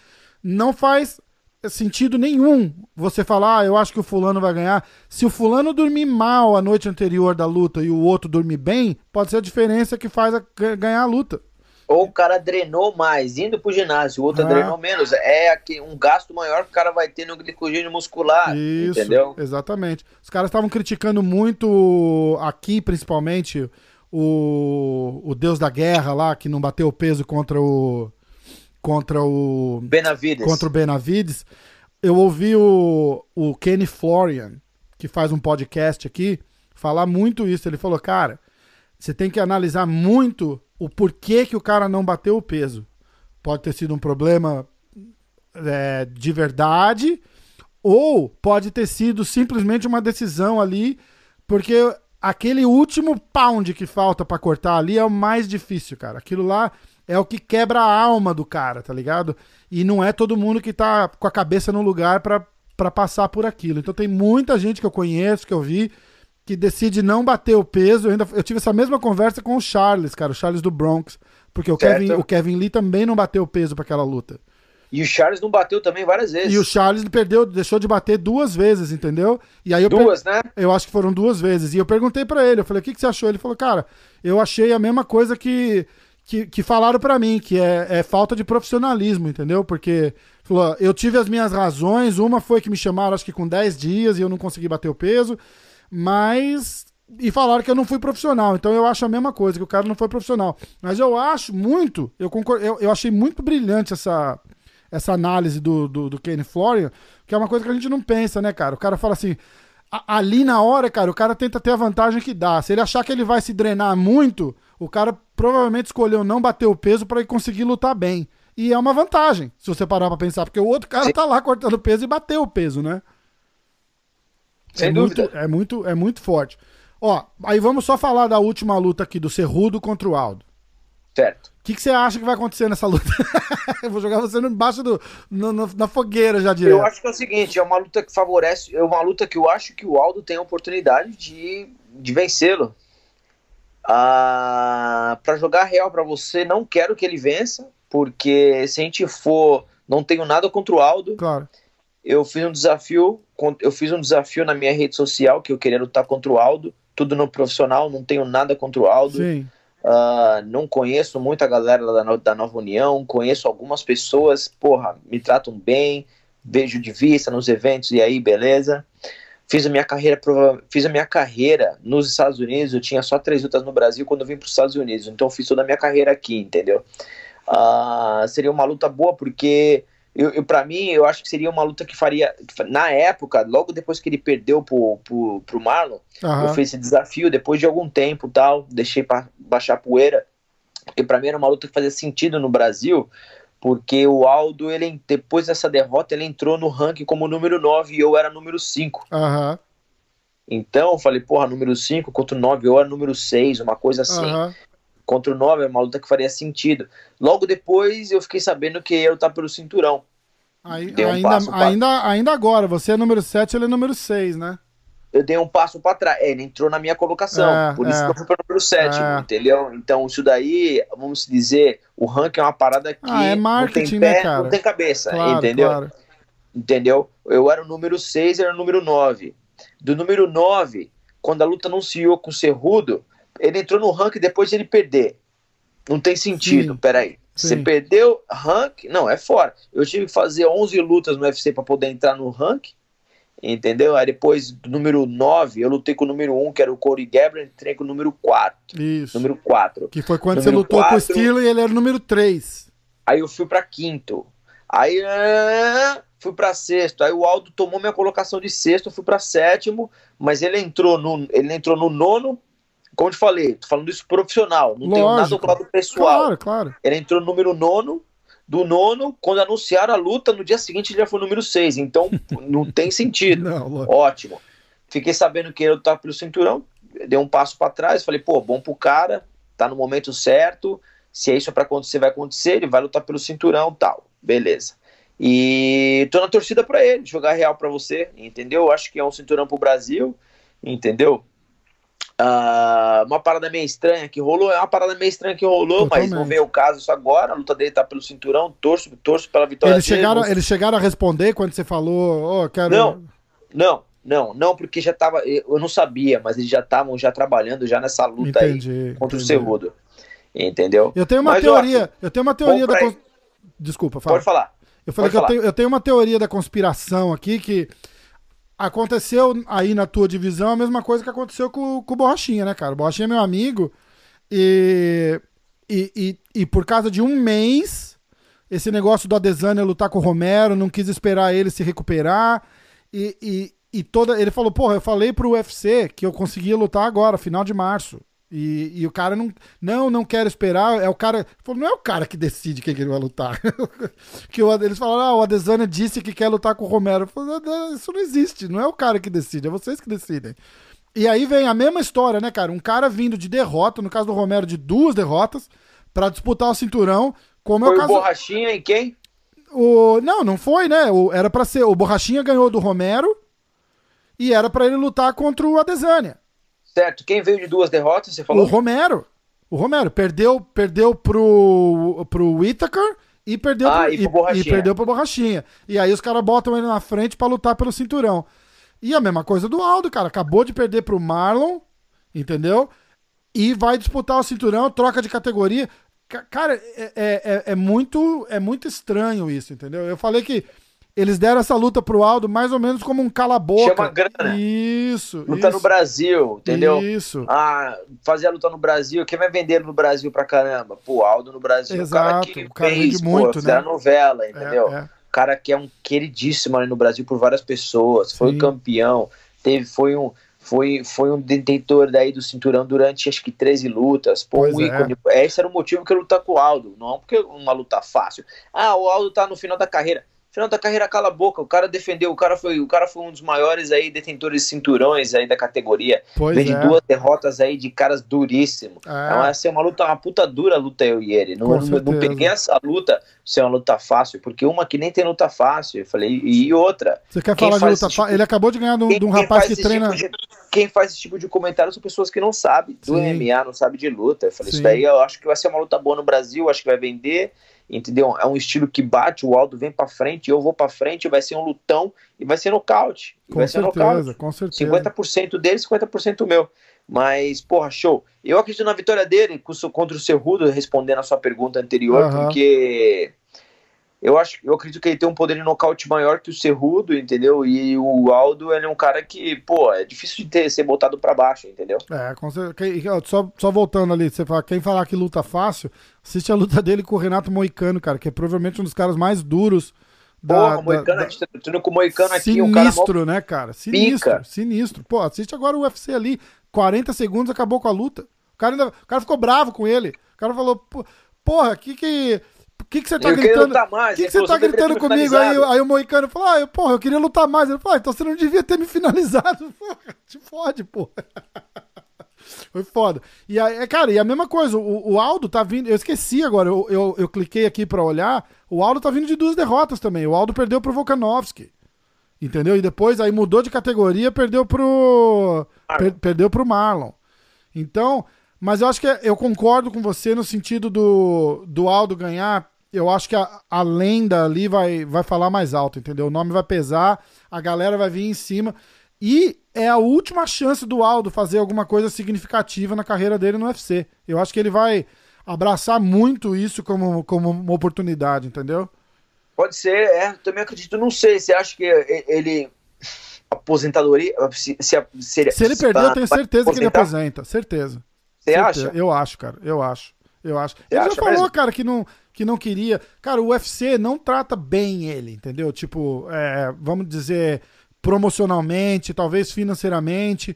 Não faz sentido nenhum você falar, ah, eu acho que o fulano vai ganhar. Se o fulano dormir mal a noite anterior da luta e o outro dormir bem, pode ser a diferença que faz a, ganhar a luta. Ou o cara drenou mais, indo pro ginásio, o outro ah. drenou menos. É aqui, um gasto maior que o cara vai ter no glicogênio muscular. Isso, entendeu? Exatamente. Os caras estavam criticando muito aqui, principalmente, o, o Deus da Guerra lá, que não bateu o peso contra o contra o Benavides. Contra o Benavides. Eu ouvi o, o Kenny Florian, que faz um podcast aqui, falar muito isso. Ele falou, cara, você tem que analisar muito o porquê que o cara não bateu o peso. Pode ter sido um problema é, de verdade, ou pode ter sido simplesmente uma decisão ali, porque aquele último pound que falta para cortar ali é o mais difícil, cara. Aquilo lá é o que quebra a alma do cara, tá ligado? E não é todo mundo que tá com a cabeça no lugar para passar por aquilo. Então tem muita gente que eu conheço, que eu vi, que decide não bater o peso. Eu, ainda, eu tive essa mesma conversa com o Charles, cara, o Charles do Bronx, porque o Kevin, o Kevin Lee também não bateu o peso para aquela luta. E o Charles não bateu também várias vezes. E o Charles perdeu, deixou de bater duas vezes, entendeu? E aí eu duas, per... né? Eu acho que foram duas vezes. E eu perguntei para ele, eu falei, o que, que você achou? Ele falou, cara, eu achei a mesma coisa que que, que falaram para mim, que é, é, falta de profissionalismo, entendeu? Porque falou, eu tive as minhas razões, uma foi que me chamaram acho que com 10 dias e eu não consegui bater o peso, mas. E falaram que eu não fui profissional, então eu acho a mesma coisa, que o cara não foi profissional. Mas eu acho muito, eu, concordo, eu, eu achei muito brilhante essa, essa análise do, do, do Kenny Florian, que é uma coisa que a gente não pensa, né, cara? O cara fala assim, ali na hora, cara, o cara tenta ter a vantagem que dá. Se ele achar que ele vai se drenar muito, o cara provavelmente escolheu não bater o peso para conseguir lutar bem. E é uma vantagem, se você parar pra pensar, porque o outro cara Sim. tá lá cortando peso e bateu o peso, né? Sem é dúvida. Muito, é, muito, é muito forte. Ó, aí vamos só falar da última luta aqui, do Cerrudo contra o Aldo. Certo. O que, que você acha que vai acontecer nessa luta? eu vou jogar você embaixo do, no, no, na fogueira já direto. Eu acho que é o seguinte, é uma luta que favorece, é uma luta que eu acho que o Aldo tem a oportunidade de, de vencê-lo. Ah, para jogar real para você, não quero que ele vença, porque se a gente for, não tenho nada contra o Aldo. Claro. Eu fiz um desafio, eu fiz um desafio na minha rede social que eu queria lutar contra o Aldo, tudo no profissional, não tenho nada contra o Aldo. Sim. Uh, não conheço muita galera da, da Nova União, conheço algumas pessoas, porra, me tratam bem, vejo de vista nos eventos e aí, beleza. Fiz a minha carreira, fiz a minha carreira nos Estados Unidos. Eu tinha só três lutas no Brasil quando eu vim para os Estados Unidos. Então fiz toda a minha carreira aqui, entendeu? Uh, seria uma luta boa porque eu, eu para mim eu acho que seria uma luta que faria na época, logo depois que ele perdeu pro, pro, pro Marlon, uhum. eu fiz esse desafio depois de algum tempo, tal, deixei para baixar poeira. Porque para mim era uma luta que fazia sentido no Brasil, porque o Aldo, ele, depois dessa derrota, ele entrou no ranking como número 9 e eu era número 5. Uhum. Então eu falei, porra, número 5 contra o 9, eu era número 6, uma coisa assim. Uhum. Contra o 9 é uma luta que faria sentido. Logo depois eu fiquei sabendo que ia lutar pelo cinturão. Aí, um ainda, ainda, ainda agora, você é número 7, ele é número 6, né? Eu dei um passo para trás. É, ele entrou na minha colocação, é, por isso é, que eu fui para o número 7, é. entendeu? Então, isso daí, vamos dizer, o ranking é uma parada que ah, é não tem pé, né, não tem cabeça, claro, entendeu? Claro. Entendeu? Eu era o número 6, era o número 9. Do número 9, quando a luta anunciou com o Cerrudo, ele entrou no ranking depois de ele perder. Não tem sentido, Sim. peraí. Sim. Você perdeu ranking? Não, é fora. Eu tive que fazer 11 lutas no UFC para poder entrar no ranking entendeu? Aí depois do número 9, eu lutei com o número 1, que era o Corey Gabriel, entrei com o número 4. Isso. Número 4. Que foi quando número você lutou 4, com o Steele e ele era o número 3. Aí eu fui para quinto. Aí uh, fui para sexto. Aí o Aldo tomou minha colocação de sexto, eu fui para sétimo, mas ele entrou no ele entrou no nono. Como eu te falei, tô falando isso profissional, não Lógico. tenho nada do lado pessoal. Claro, claro. Ele entrou no número nono, do nono, quando anunciaram a luta, no dia seguinte ele já foi o número 6. Então não tem sentido. Não, Ótimo. Fiquei sabendo que ele lutar pelo cinturão, dei um passo para trás, falei, pô, bom pro cara, tá no momento certo. Se é isso para acontecer, vai acontecer. Ele vai lutar pelo cinturão tal. Beleza. E tô na torcida para ele, jogar real para você, entendeu? Acho que é um cinturão pro Brasil, entendeu? Uh, uma parada meio estranha que rolou, é uma parada meio estranha que rolou, Totalmente. mas não veio o caso isso agora. A luta dele tá pelo cinturão, torço, torço pela vitória eles dele. Chegaram, eles chegaram a responder quando você falou, oh, quero. Não, não, não, não, porque já tava. Eu não sabia, mas eles já estavam já trabalhando já nessa luta entendi, aí contra entendi. o Cerrudo. Entendeu? Eu tenho uma mas, teoria. Ó, eu tenho uma teoria da. Cons... Desculpa, fala. Pode falar. Eu falei Pode que eu tenho, eu tenho uma teoria da conspiração aqui que aconteceu aí na tua divisão a mesma coisa que aconteceu com, com o Borrachinha, né, cara? O Borrachinha é meu amigo e, e, e, e, por causa de um mês, esse negócio do Adesanya lutar com o Romero, não quis esperar ele se recuperar e, e, e toda... Ele falou, porra, eu falei pro UFC que eu conseguia lutar agora, final de março. E, e, o cara não, não, não quer esperar. É o cara. Falou, não é o cara que decide quem que ele vai lutar. que o, eles falaram, ah, o Adesanya disse que quer lutar com o Romero. Falei, isso não existe, não é o cara que decide, é vocês que decidem. E aí vem a mesma história, né, cara? Um cara vindo de derrota, no caso do Romero, de duas derrotas, para disputar o cinturão. Como foi é o caso. O Borrachinha e quem? O... Não, não foi, né? O... Era para ser. O Borrachinha ganhou do Romero e era para ele lutar contra o Adesanya. Certo. Quem veio de duas derrotas, você falou? O Romero. O Romero perdeu, perdeu pro, pro Whittaker e perdeu, ah, pro, e, pro e, perdeu pro Borrachinha. E aí os caras botam ele na frente para lutar pelo cinturão. E a mesma coisa do Aldo, cara. Acabou de perder pro Marlon, entendeu? E vai disputar o cinturão, troca de categoria. Cara, é, é, é, é muito, é muito estranho isso, entendeu? Eu falei que eles deram essa luta pro Aldo mais ou menos como um cala-boca. Chama grana. Isso. Luta isso. no Brasil, entendeu? Isso. Ah, fazer a luta no Brasil. Quem vai vender no Brasil pra caramba? Pô, Aldo no Brasil. Exato. O cara que o cara fez, pô, muito, né? novela, entendeu? É, é. O cara que é um queridíssimo ali no Brasil por várias pessoas. Foi Sim. campeão. Teve, foi um foi, foi um detentor daí do cinturão durante acho que 13 lutas. Pô, pois um ícone. É. Esse era o motivo que eu lutar com o Aldo. Não porque uma luta fácil. Ah, o Aldo tá no final da carreira final da carreira cala a boca. O cara defendeu, o cara foi, o cara foi um dos maiores aí detentores de cinturões aí da categoria. Pois Vem é. de duas derrotas aí de caras duríssimos. É, É. é uma, luta, uma puta dura luta eu e ele. Não, não, peguei essa luta ser uma luta fácil, porque uma que nem tem luta fácil. Eu falei, e outra. Você quer falar de luta esse tipo- Ele acabou de ganhar de um, Quem, de um rapaz que esse treina. tipo de- quem faz esse tipo de comentário são pessoas que não sabem do Sim. MMA, não sabem de luta. Eu falei, Sim. isso daí eu acho que vai ser uma luta boa no Brasil, acho que vai vender, entendeu? É um estilo que bate, o Aldo vem pra frente, eu vou pra frente, vai ser um lutão e vai ser nocaute. Com vai ser certeza, nocaute. com certeza. 50% dele, 50% meu. Mas, porra, show. Eu acredito na vitória dele contra o Cerrudo, respondendo a sua pergunta anterior, Aham. porque eu acho, eu acredito que ele tem um poder de nocaute maior que o Cerrudo, entendeu? E o Aldo, ele é um cara que, pô, é difícil de ter, ser botado para baixo, entendeu? É, com certeza. Só, só voltando ali, você fala, quem falar que luta fácil, assiste a luta dele com o Renato Moicano, cara, que é provavelmente um dos caras mais duros da, Porra, Moicano, da, da... com o Moicano aqui, sinistro, um cara Sinistro, né, cara? Sinistro, Pica. sinistro. Pô, assiste agora o UFC ali, 40 segundos, acabou com a luta. O cara, ainda, o cara ficou bravo com ele. O cara falou, porra, que que por que, que você tá eu gritando? mais, que, que você tá gritando comigo? Aí, aí o Moicano falou: Ah, eu, porra, eu queria lutar mais. Ele falou: ah, então você não devia ter me finalizado. Porra, te fode, porra. Foi foda. E aí, é, cara, e a mesma coisa, o, o Aldo tá vindo. Eu esqueci agora, eu, eu, eu, cliquei aqui pra olhar. O Aldo tá vindo de duas derrotas também. O Aldo perdeu pro Volkanovski. Entendeu? E depois aí mudou de categoria, perdeu pro. Per, perdeu pro Marlon. Então, mas eu acho que é, eu concordo com você no sentido do, do Aldo ganhar. Eu acho que a, a lenda ali vai, vai falar mais alto, entendeu? O nome vai pesar, a galera vai vir em cima. E é a última chance do Aldo fazer alguma coisa significativa na carreira dele no UFC. Eu acho que ele vai abraçar muito isso como, como uma oportunidade, entendeu? Pode ser, é. Também acredito, não sei. Você acha que ele. Aposentadoria. Se, se, se, se ele perder, eu tenho certeza que ele aposenta. Certeza. Você acha? Eu acho, cara. Eu acho. Eu acho. Ele já falou, mesmo? cara, que não, que não queria. Cara, o UFC não trata bem ele, entendeu? Tipo, é, vamos dizer, promocionalmente, talvez financeiramente.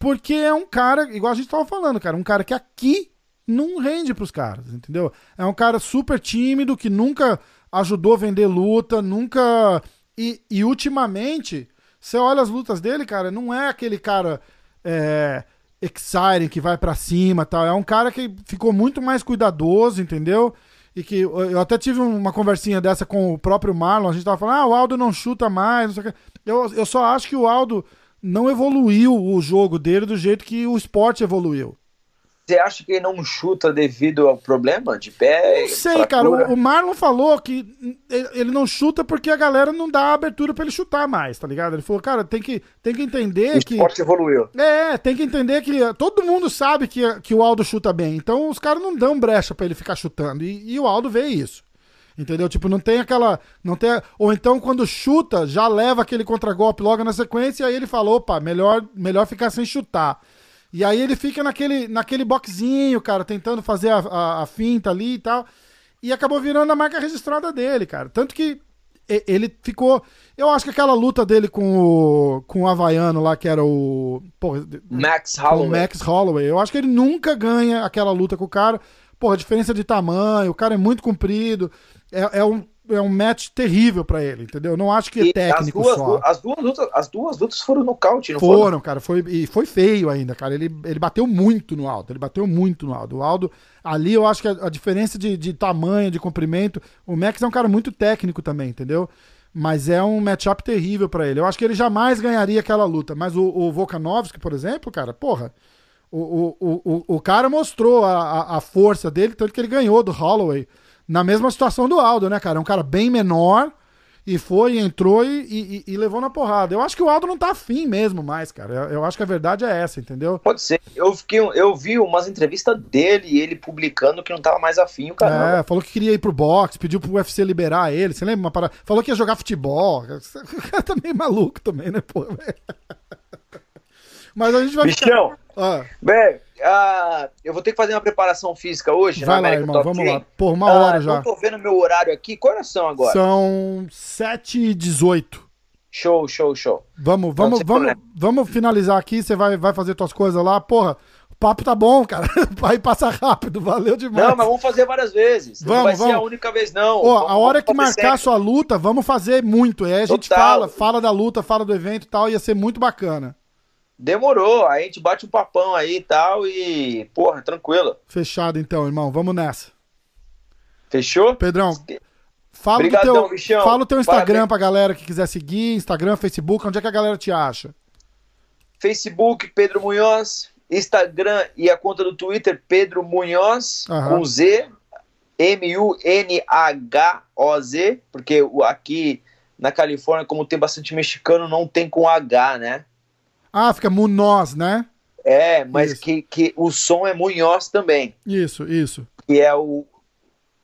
Porque é um cara, igual a gente tava falando, cara, um cara que aqui não rende pros caras, entendeu? É um cara super tímido, que nunca ajudou a vender luta, nunca. E, e ultimamente, você olha as lutas dele, cara, não é aquele cara. É, exciting, que vai para cima tal. É um cara que ficou muito mais cuidadoso, entendeu? E que eu até tive uma conversinha dessa com o próprio Marlon. A gente tava falando, ah, o Aldo não chuta mais, não. Eu, eu só acho que o Aldo não evoluiu o jogo dele do jeito que o esporte evoluiu. Você acha que ele não chuta devido ao problema de pé? Não sei, fratura? cara. O Marlon falou que ele não chuta porque a galera não dá abertura para ele chutar mais, tá ligado? Ele falou, cara, tem que, tem que entender o que. O esporte evoluiu. É, tem que entender que todo mundo sabe que, que o Aldo chuta bem. Então os caras não dão brecha para ele ficar chutando. E, e o Aldo vê isso. Entendeu? Tipo, não tem aquela. não tem Ou então, quando chuta, já leva aquele contragolpe logo na sequência, e aí ele falou, opa, melhor, melhor ficar sem chutar. E aí ele fica naquele, naquele boxinho, cara, tentando fazer a, a, a, finta ali e tal. E acabou virando a marca registrada dele, cara. Tanto que ele ficou. Eu acho que aquela luta dele com o, com o Havaiano lá, que era o. Porra, Max Holloway. Max Holloway. Eu acho que ele nunca ganha aquela luta com o cara. Porra, diferença de tamanho, o cara é muito comprido. É, é um é um match terrível para ele, entendeu? Não acho que é técnico as duas, só. As duas, lutas, as duas lutas foram nocaute, não foram? Foram, cara. Foi, e foi feio ainda, cara. Ele, ele bateu muito no Aldo. Ele bateu muito no Aldo. O Aldo, ali eu acho que a, a diferença de, de tamanho, de comprimento. O Max é um cara muito técnico também, entendeu? Mas é um matchup terrível para ele. Eu acho que ele jamais ganharia aquela luta. Mas o, o Volkanovski, por exemplo, cara, porra. O, o, o, o cara mostrou a, a, a força dele, tanto que ele ganhou do Holloway na mesma situação do Aldo, né, cara? É um cara bem menor e foi, entrou e, e, e, levou na porrada. Eu acho que o Aldo não tá afim mesmo mais, cara. Eu, eu, acho que a verdade é essa, entendeu? Pode ser. Eu, fiquei, eu vi umas entrevistas dele e ele publicando que não tava mais afim, o cara. É, falou que queria ir pro boxe, pediu pro UFC liberar ele. Você lembra uma parada? Falou que ia jogar futebol. O cara tá meio maluco também, né, pô? Mas a gente vai Bichão, ficar... ah. Bem, uh, eu vou ter que fazer uma preparação física hoje vai lá, irmão, vamos lá. Por uma hora uh, já. Não tô vendo meu horário aqui. Horas são agora? São 7h18. Show, show, show. Vamos, vamos, vamos, vamos finalizar aqui. Você vai, vai fazer tuas coisas lá. Porra, o papo tá bom, cara. Vai passar rápido, valeu demais. Não, mas vamos fazer várias vezes. Vamos, não vai vamos. ser a única vez, não. Ó, a hora que marcar a sua luta, vamos fazer muito. Aí a gente Total. fala, fala da luta, fala do evento e tal. Ia ser muito bacana. Demorou, aí a gente bate um papão aí e tal e, porra, tranquilo. Fechado então, irmão, vamos nessa. Fechou? Pedrão, fala, Obrigadão, teu, bichão. fala o teu Instagram Parabéns. pra galera que quiser seguir, Instagram, Facebook, onde é que a galera te acha? Facebook, Pedro Munhoz, Instagram e a conta do Twitter, Pedro Munhoz, uhum. com Z, M-U-N-H-O-Z, porque aqui na Califórnia, como tem bastante mexicano, não tem com H, né? Ah, fica Munhoz, né? É, mas que, que o som é Munhoz também. Isso, isso. Que é o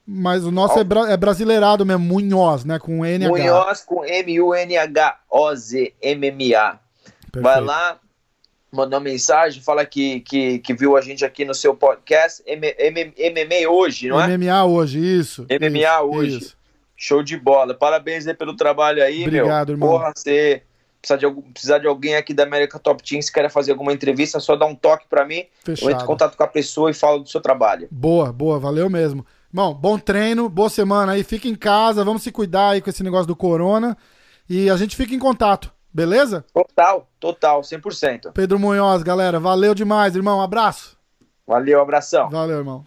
Mas o nosso é, bra é, brasileirado mesmo, Munhoz, né? Com NH. Munhoz com M-U-N-H-O-Z, M-M-A. Vai lá, manda uma mensagem, fala que, que, que viu a gente aqui no seu podcast. M M MMA hoje, não é? MMA hoje, isso. MMA isso, hoje. Isso. Show de bola. Parabéns aí pelo trabalho aí, Obrigado, meu. Irmão. Porra, você precisar de, precisar de alguém aqui da América Top Team, se quer fazer alguma entrevista, é só dá um toque para mim. Fechado. Eu entro em contato com a pessoa e falo do seu trabalho. Boa, boa, valeu mesmo. Irmão, bom treino, boa semana aí. Fica em casa, vamos se cuidar aí com esse negócio do corona. E a gente fica em contato, beleza? Total, total, 100%. Pedro Munhoz, galera, valeu demais, irmão. Um abraço. Valeu, abração. Valeu, irmão.